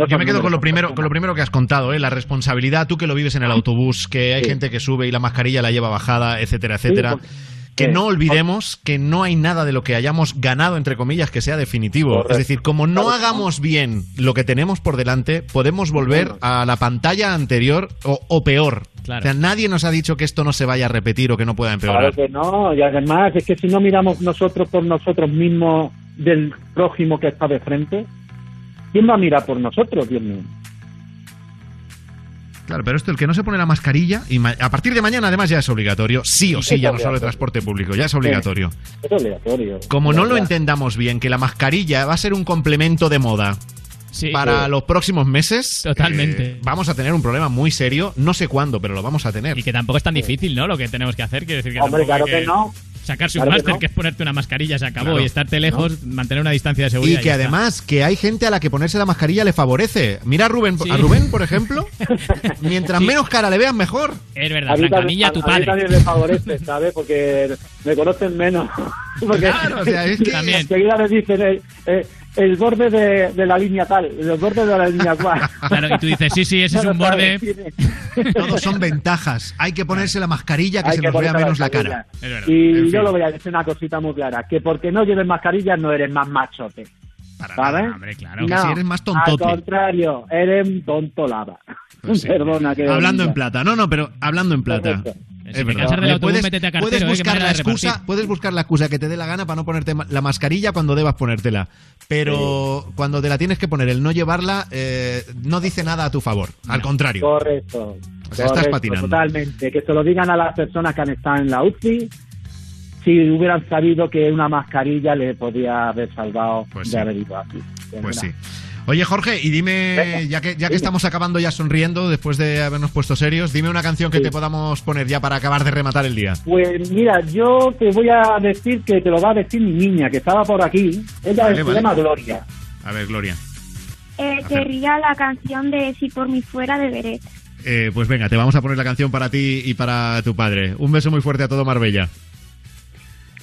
yo me quedo con lo primero, con lo primero que has contado, ¿eh? la responsabilidad, tú que lo vives en el autobús, que hay Sí. gente que sube y la mascarilla la lleva bajada, etcétera, Sí, etcétera. porque- que sí. no olvidemos que no hay nada de lo que hayamos ganado, entre comillas, que sea definitivo. Correcto. Es decir, como no Claro. hagamos bien lo que tenemos por delante, podemos volver a la pantalla anterior o, o peor. O sea, nadie nos ha dicho que esto no se vaya a repetir o que no pueda empeorar. Claro que no, y además es que si no miramos nosotros por nosotros mismos del prójimo que está de frente, ¿quién va a mirar por nosotros, Dios mío? Claro, pero esto, el que no se pone la mascarilla, y ma- a partir de mañana además ya es obligatorio, sí o sí, Es ya no solo obligatorio. transporte público, ya es obligatorio. Es obligatorio. Como de no lo entendamos bien, que la mascarilla va a ser un complemento de moda para Sí. los próximos meses, Totalmente. eh, vamos a tener un problema muy serio, no sé cuándo, pero lo vamos a tener. Y que tampoco es tan difícil, ¿no? Lo que tenemos que hacer, quiero decir que Hombre, claro que no. Sacarse Claro un que máster, no. que es ponerte una mascarilla, se acabó, Claro. y estarte lejos, mantener una distancia de seguridad. Y que está. además que hay gente a la que ponerse la mascarilla le favorece. Mira a Rubén, Sí. a Rubén, por ejemplo, mientras menos cara le vean mejor. Es A verdad, mí, Franca también, Milla, a- tu a mí padre. también me favorece, ¿sabes? Porque me conocen menos. Porque Claro, o sea, es que- También. enseguida me dicen eh, eh, el borde de, de la línea tal, el borde de la línea cual. Claro, y tú dices, sí, sí, ese es No un borde. Todos son ventajas. Hay que ponerse la mascarilla que Hay se que nos vea menos la cara. Verdad. Y En yo fin. lo voy a decir una cosita muy clara, que porque no lleves mascarilla no eres más machote. ¿Sabes? hombre, claro. Que si eres más tontote. Al contrario, eres un tonto lava. Pues sí. Perdona que Hablando en plata. No, no, pero hablando en plata. Es Si te verdad. cansas del autobús, puedes, métete a cartero, puedes ¿eh? Buscar la excusa, repartir. puedes buscar la excusa que te dé la gana para no ponerte la mascarilla cuando debas ponértela. Pero cuando te la tienes que poner, el no llevarla eh, no dice nada a tu favor. Al contrario. Correcto. O sea, estás patinando. Totalmente. Que se lo digan a las personas que han estado en la UCI si hubieran sabido que una mascarilla le podía haber salvado Pues de sí. haber ido aquí. De Pues sí. Oye, Jorge, y dime, Venga, ya que, ya que dime. estamos acabando ya sonriendo después de habernos puesto serios, dime una canción que Sí. te podamos poner ya para acabar de rematar el día. Pues mira, yo te voy a decir que te lo va a decir mi niña, que estaba por aquí. Ella Vale, se vale. llama Gloria. A ver, Gloria. Eh, querría la canción de Si por mí fuera de Beret. Eh, pues venga, te vamos a poner la canción para ti y para tu padre. Un beso muy fuerte a todo Marbella.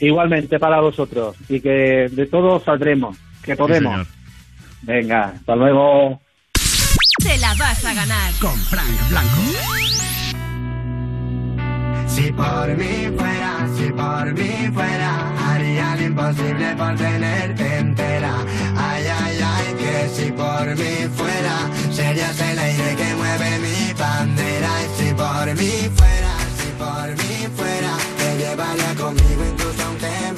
Igualmente para vosotros. Y que de todo saldremos. Que podemos. señor. Venga, hasta luego. Te la vas a ganar. Con Frank Blanco. Si por mí fuera, si por mí fuera, haría lo imposible por tenerte entera. Ay, ay, ay, que si por mí fuera, serías el aire que mueve mi bandera. Y si por mí fuera, si por mí fuera, te llevaría conmigo incluso aunque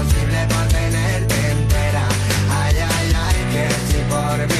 imposible por tenerte entera. Ay, ay, ay, que si por mí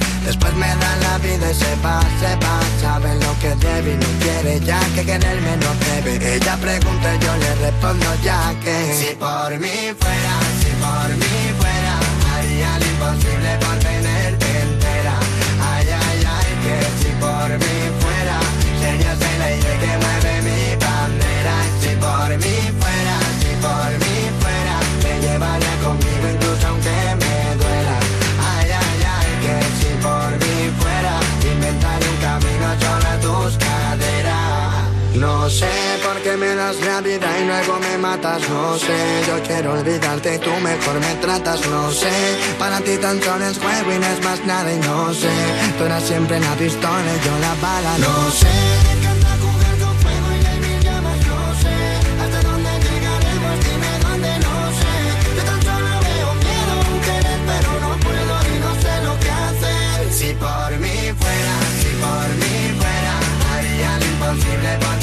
Después me da la vida y se va, se Sabe lo que debe y no quiere ya que quererme no debe Ella pregunta y yo le respondo ya que Si por mí fuera, si por mí fuera Haría lo imposible por tenerte entera. Ay, ay, ay, que si por mí fuera Serías el aire que mueve sé por qué me das la vida y luego me matas No sé, yo quiero olvidarte y tú mejor me tratas No sé, para ti tan solo es juego y no es más nada y no sé Tú eras siempre la pistola y yo la bala No sé hasta dónde llegaremos, dime dónde, no sé. Yo tan solo veo miedo en querer, pero no puedo y no sé lo que hacer. Si por mí fuera, si por mí fuera, haría lo imposible por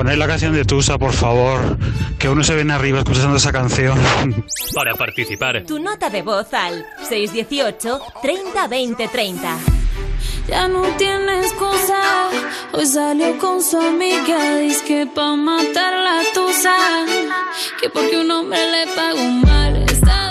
Poner la canción de Tusa, por favor, que uno se viene arriba escuchando esa canción. Para participar, Tu nota de voz al 618 30 20 30. Ya no tiene excusa. Hoy salió con su amiga. Dice que pa' matar la tusa. Que porque un hombre le pagó mal. Está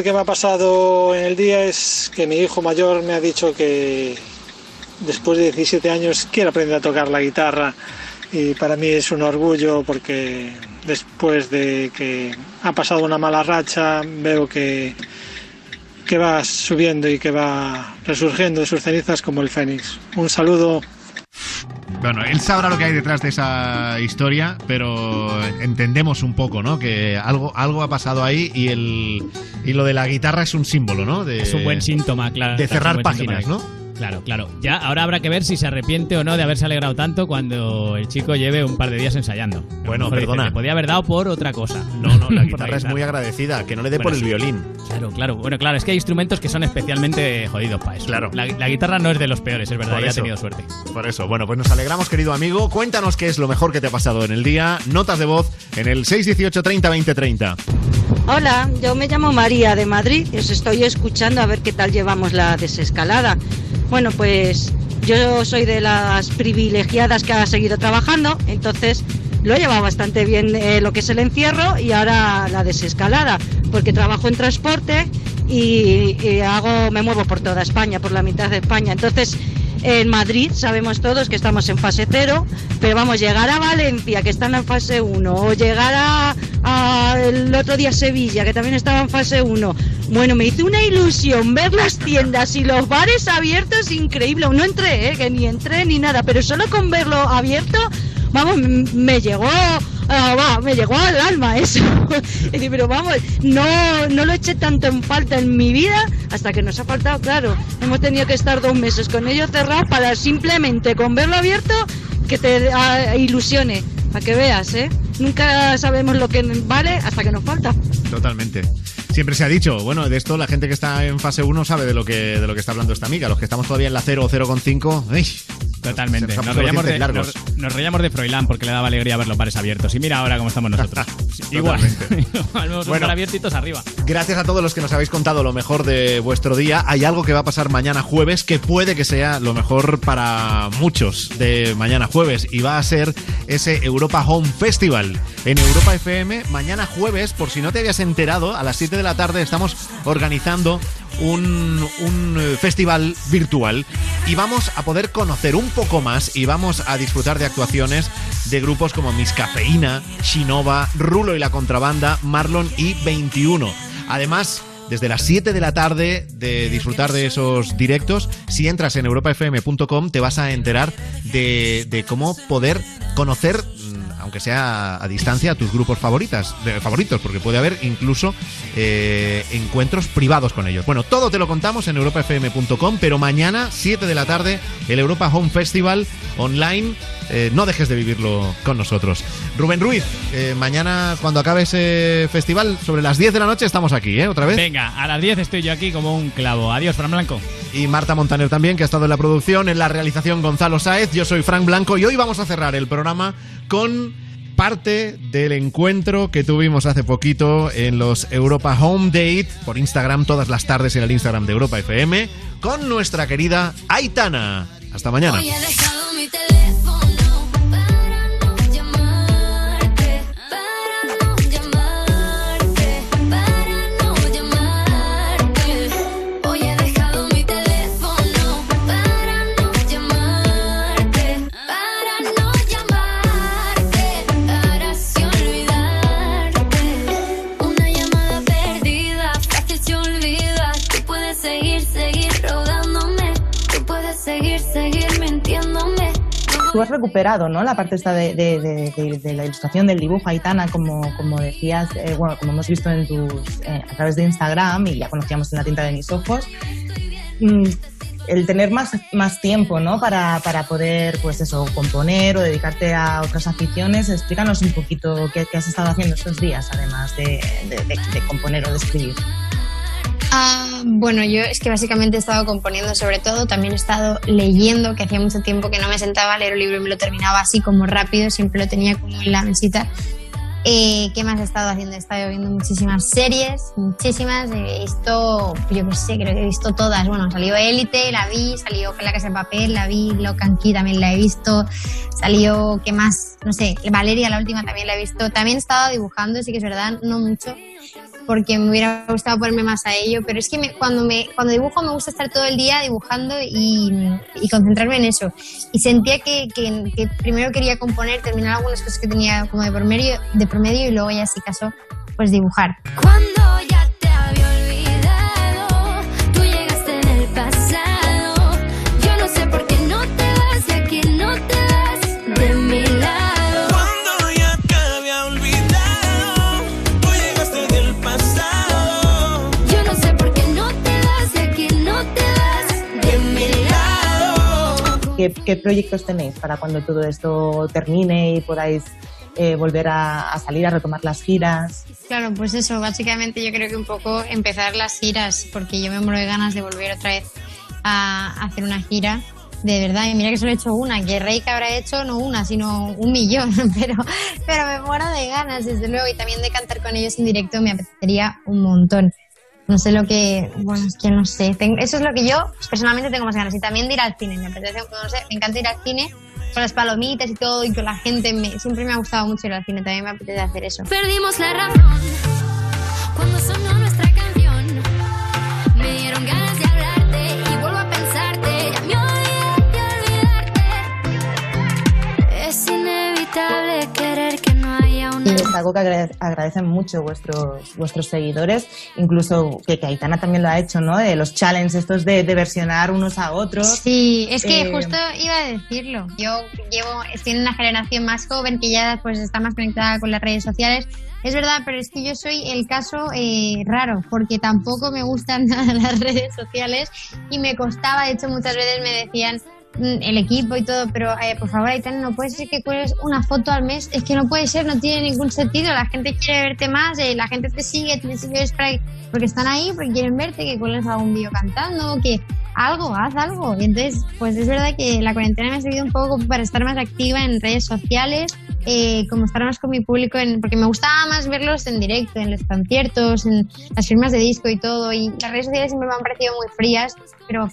mejor que me ha pasado en el día es que mi hijo mayor me ha dicho que después de 17 años quiere aprender a tocar la guitarra y para mí es un orgullo porque después de que ha pasado una mala racha veo que, que va subiendo y que va resurgiendo de sus cenizas como el fénix. Un saludo. Bueno, él sabrá lo que hay detrás de esa historia, pero entendemos un poco, ¿no? Que algo, algo ha pasado ahí y el y lo de la guitarra es un símbolo, ¿no? De, Es un buen síntoma, claro. De cerrar páginas. ¿no? Claro, claro. Ya ahora habrá que ver si se arrepiente o no de haberse alegrado tanto cuando el chico lleve un par de días ensayando. Bueno, dice, perdona. "Me podía haber dado por otra cosa. No, no, la guitarra es muy agradecida, que no le dé por el sí. violín. Claro, claro. Bueno, claro, es que hay instrumentos que son especialmente jodidos para eso. Claro. La, la guitarra no es de los peores, es verdad, Por ya ha tenido suerte. Por eso, bueno, pues nos alegramos, querido amigo. Cuéntanos qué es lo mejor que te ha pasado en el día. Notas de voz en el 618 30 20 30. Hola, yo me llamo María de Madrid y os estoy escuchando a ver qué tal llevamos la desescalada. Bueno, pues yo soy de las privilegiadas que ha seguido trabajando, entonces lo he llevado bastante bien eh, lo que es el encierro y ahora la desescalada, porque trabajo en transporte y, hago, me muevo por toda España, por la mitad de España. Entonces, en Madrid sabemos todos que estamos en fase cero, pero vamos, llegar a Valencia, que están en fase 1, o llegar a, el otro día Sevilla, que también estaba en fase 1. Bueno, me hizo una ilusión ver las tiendas y los bares abiertos, increíble. No entré, ¿eh? que ni entré ni nada, pero solo con verlo abierto, vamos, me llegó, ah, va, me llegó al alma eso. Pero vamos, no, no lo eché tanto en falta en mi vida hasta que nos ha faltado, claro. Hemos tenido que estar dos meses con ellos cerrados para simplemente con verlo abierto que te ah, ilusione, para que veas, ¿eh? Nunca sabemos lo que vale hasta que nos falta. Totalmente. Siempre se ha dicho, bueno, de esto la gente que está en fase 1 sabe de lo que, de lo que está hablando esta amiga. Los que estamos todavía en la 0 o 0,5, ¡ay! Totalmente. Nos reíamos, de, nos, nos reíamos de Froilán porque le daba alegría ver los bares abiertos. Y mira ahora cómo estamos nosotros. Igual. Bueno. bueno. abiertitos arriba. Gracias a todos los que nos habéis contado lo mejor de vuestro día. Hay algo que va a pasar mañana jueves que puede que sea lo mejor para muchos de mañana jueves y va a ser ese Europa Home Festival en Europa FM. Mañana jueves, por si no te habías enterado, a las 7 de la tarde estamos organizando un, un, eh, festival virtual y vamos a poder conocer un poco más y vamos a disfrutar de actuaciones de grupos como Miss Cafeína, Shinova, Rulo y la Contrabanda, Marlon y 21. Además, desde las 7 de la tarde de disfrutar de esos directos, si entras en europafm.com te vas a enterar de, de cómo poder conocer aunque sea a distancia, a tus grupos favoritas, de, favoritos, porque puede haber incluso eh, encuentros privados con ellos. Bueno, todo te lo contamos en europafm.com, pero mañana, 7 de la tarde, el Europa Home Festival online. Eh, no dejes de vivirlo con nosotros. Rubén Ruiz, eh, mañana cuando acabe ese festival, sobre las 10 de la noche, estamos aquí, ¿eh? Otra vez. Venga, a las 10 estoy yo aquí como un clavo. Adiós, Fran Blanco. Y Marta Montaner también, que ha estado en la producción, en la realización Gonzalo Sáez. Yo soy Frank Blanco y hoy vamos a cerrar el programa con parte del encuentro que tuvimos hace poquito en los Europa Home Date por Instagram todas las tardes en el Instagram de Europa FM con nuestra querida Aitana. Hasta mañana. Tú has recuperado, ¿no? La parte esta de, de- de- de- la ilustración del dibujo, Aitana, como, como decías, eh, bueno, como hemos visto en tus, eh, a través de Instagram y ya conocíamos en la tinta de mis ojos. Mm, el tener más, más tiempo, ¿no? Para, para poder, pues eso, componer o dedicarte a otras aficiones. Explícanos un poquito qué, qué has estado haciendo estos días, además de, de- de- de componer o de escribir. Ah, bueno, yo es que básicamente he estado componiendo sobre todo, también he estado leyendo, que hacía mucho tiempo que no me sentaba a leer un libro y me lo terminaba así como rápido, siempre lo tenía como en la mesita. Eh, ¿Qué más he estado haciendo? He estado viendo muchísimas series, muchísimas, he visto, yo qué sé, creo que he visto todas. Bueno, salió Élite, la vi, salió La Casa de Papel, la vi, Locan Key también la he visto, salió, ¿qué más? No sé, Valeria, la última también la he visto. También he estado dibujando, sí que es verdad, no mucho, porque me hubiera gustado ponerme más a ello, pero es que me- cuando, me, cuando dibujo me gusta estar todo el día dibujando y, concentrarme en eso. Y sentía que, que- que primero quería componer, terminar algunas cosas que tenía como de promedio, de promedio y luego ya si caso, pues dibujar. ¿Qué, proyectos tenéis para cuando todo esto termine y podáis eh, volver a, salir a retomar las giras? Claro, pues eso, básicamente yo creo que un poco empezar las giras, porque yo me muero de ganas de volver otra vez a hacer una gira. De verdad, y mira que solo he hecho una, que Reika habrá hecho no una, sino un millón, pero, pero me muero de ganas, desde luego, y también de cantar con ellos en directo me apetecería un montón. No sé lo que, bueno, es que no sé, Tengo- eso es lo que yo personalmente tengo más ganas, y también de ir al cine, me apetece, no sé, me encanta ir al cine con las palomitas y todo, y con la gente, me- siempre me ha gustado mucho ir al cine, también me apetece hacer eso. Perdimos la razón cuando sonó nuestra canción. Me dieron ganas de hablarte y vuelvo a pensarte. Ya me olvidé de olvidarte. Es inevitable querer que es algo que agrade- agradecen mucho vuestros, vuestros seguidores, incluso que, que Aitana también lo ha hecho, ¿no? De los challenges estos de, de versionar unos a otros. Sí, es que Eh, justo iba a decirlo. Yo llevo, estoy en una generación más joven que ya pues está más conectada con las redes sociales. Es verdad, pero es que yo soy el caso eh, raro, porque tampoco me gustan nada las redes sociales y me costaba, de hecho muchas veces me decían el equipo y todo, pero eh, por favor Aitana, no puede ser que cuelgues una foto al mes, es que no puede ser, no tiene ningún sentido, la gente quiere verte más, eh, la gente te sigue, te sigue porque están ahí, porque quieren verte, que cuelgues algún vídeo cantando, que algo, haz algo. Y entonces, pues es verdad que la cuarentena me ha servido un poco para estar más activa en redes sociales, eh, como estar más con mi público, en, porque me gustaba más verlos en directo, en los conciertos, en las firmas de disco y todo. Y las redes sociales siempre me han parecido muy frías, pero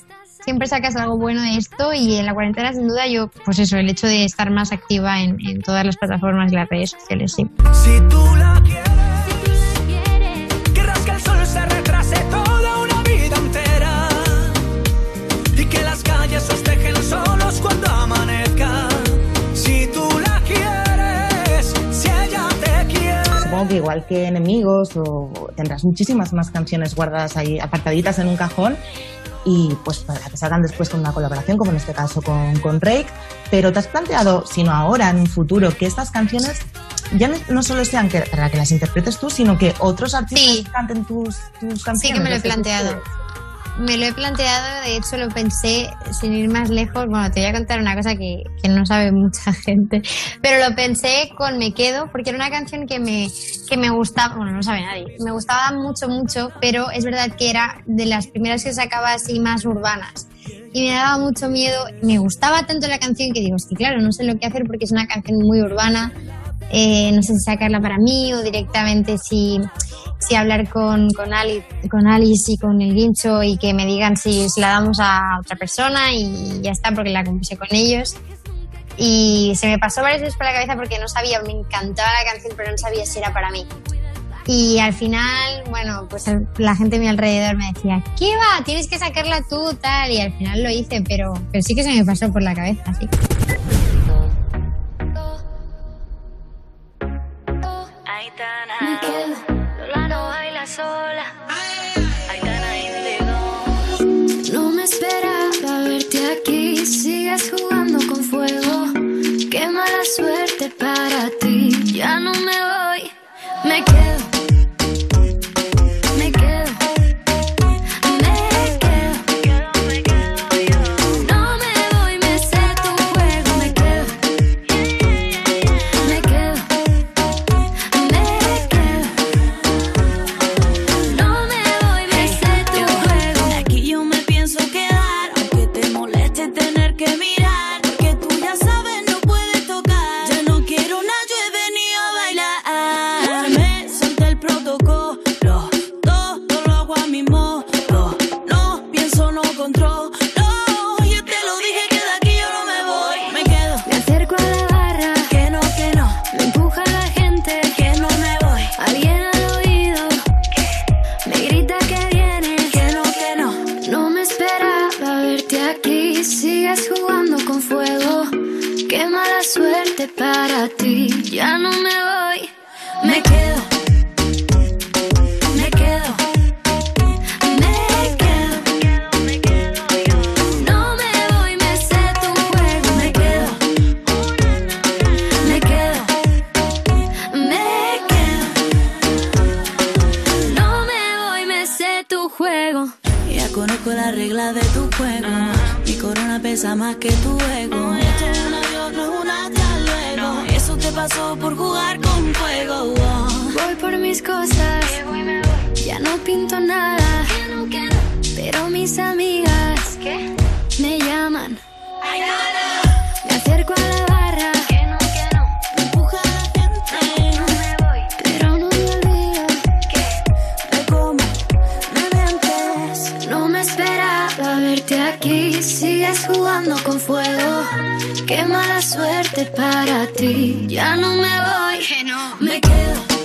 siempre sacas algo bueno de esto y en la cuarentena sin duda yo, pues eso, el hecho de estar más activa en, en todas las plataformas y las redes sociales, sí. Si tú la quieres, querrás que el sol se retrase toda una vida entera y que las calles os dejen solos cuando amanezca. Si tú la quieres, si ella te quiere. Supongo que igual que enemigos o tendrás muchísimas más canciones guardadas ahí apartaditas en un cajón y pues para que salgan después con una colaboración como en este caso con, con Rake. Pero te has planteado sino ahora en un futuro que estas canciones ya no, solo sean que, para que las interpretes tú sino que otros artistas canten tus, tus canciones Sí que me lo he planteado. Me lo he planteado, de hecho lo pensé sin ir más lejos. Bueno, te voy a contar una cosa que, que no sabe mucha gente, pero lo pensé con Me Quedo, porque era una canción que me, que me gustaba, bueno, no sabe nadie, me gustaba mucho, mucho, pero es verdad que era de las primeras que sacaba así más urbanas. Y me daba mucho miedo, me gustaba tanto la canción que digo, que claro, no sé lo que hacer porque es una canción muy urbana, eh, no sé si sacarla para mí o directamente si, si hablar con, con, Ali- con Alice y con el Guincho y que me digan si, la damos a otra persona y ya está porque la compuse con ellos. Y se me pasó varias veces por la cabeza porque no sabía, me encantaba la canción, pero no sabía si era para mí. Y al final, bueno, pues la gente a mi alrededor me decía, ¿qué va? Tienes que sacarla tú, tal. Y al final lo hice, pero, pero sí que se me pasó por la cabeza, sí. No baila sola. No me esperaba verte aquí, sigues jugando con fuego. mala suerte para ti. Ya no me voy, me quedo. Para ti. Ya no me voy. Me quedo. Me quedo. Me quedo. No me voy, me sé tu juego. Me quedo. Me quedo. Me quedo. No me voy, me sé tu juego. Ya conozco las reglas de tu juego. Mi corona pesa más que tu ego. Pasó por jugar con fuego. Voy por mis cosas. Ya no pinto nada. Pero mis amigas me llaman. Me acerco a la Sigues jugando con fuego. Qué mala suerte para ti. Ya no me voy. Me quedo.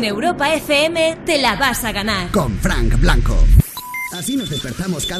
En Europa FM te la vas a ganar. Con Frank Blanco. Así nos despertamos cada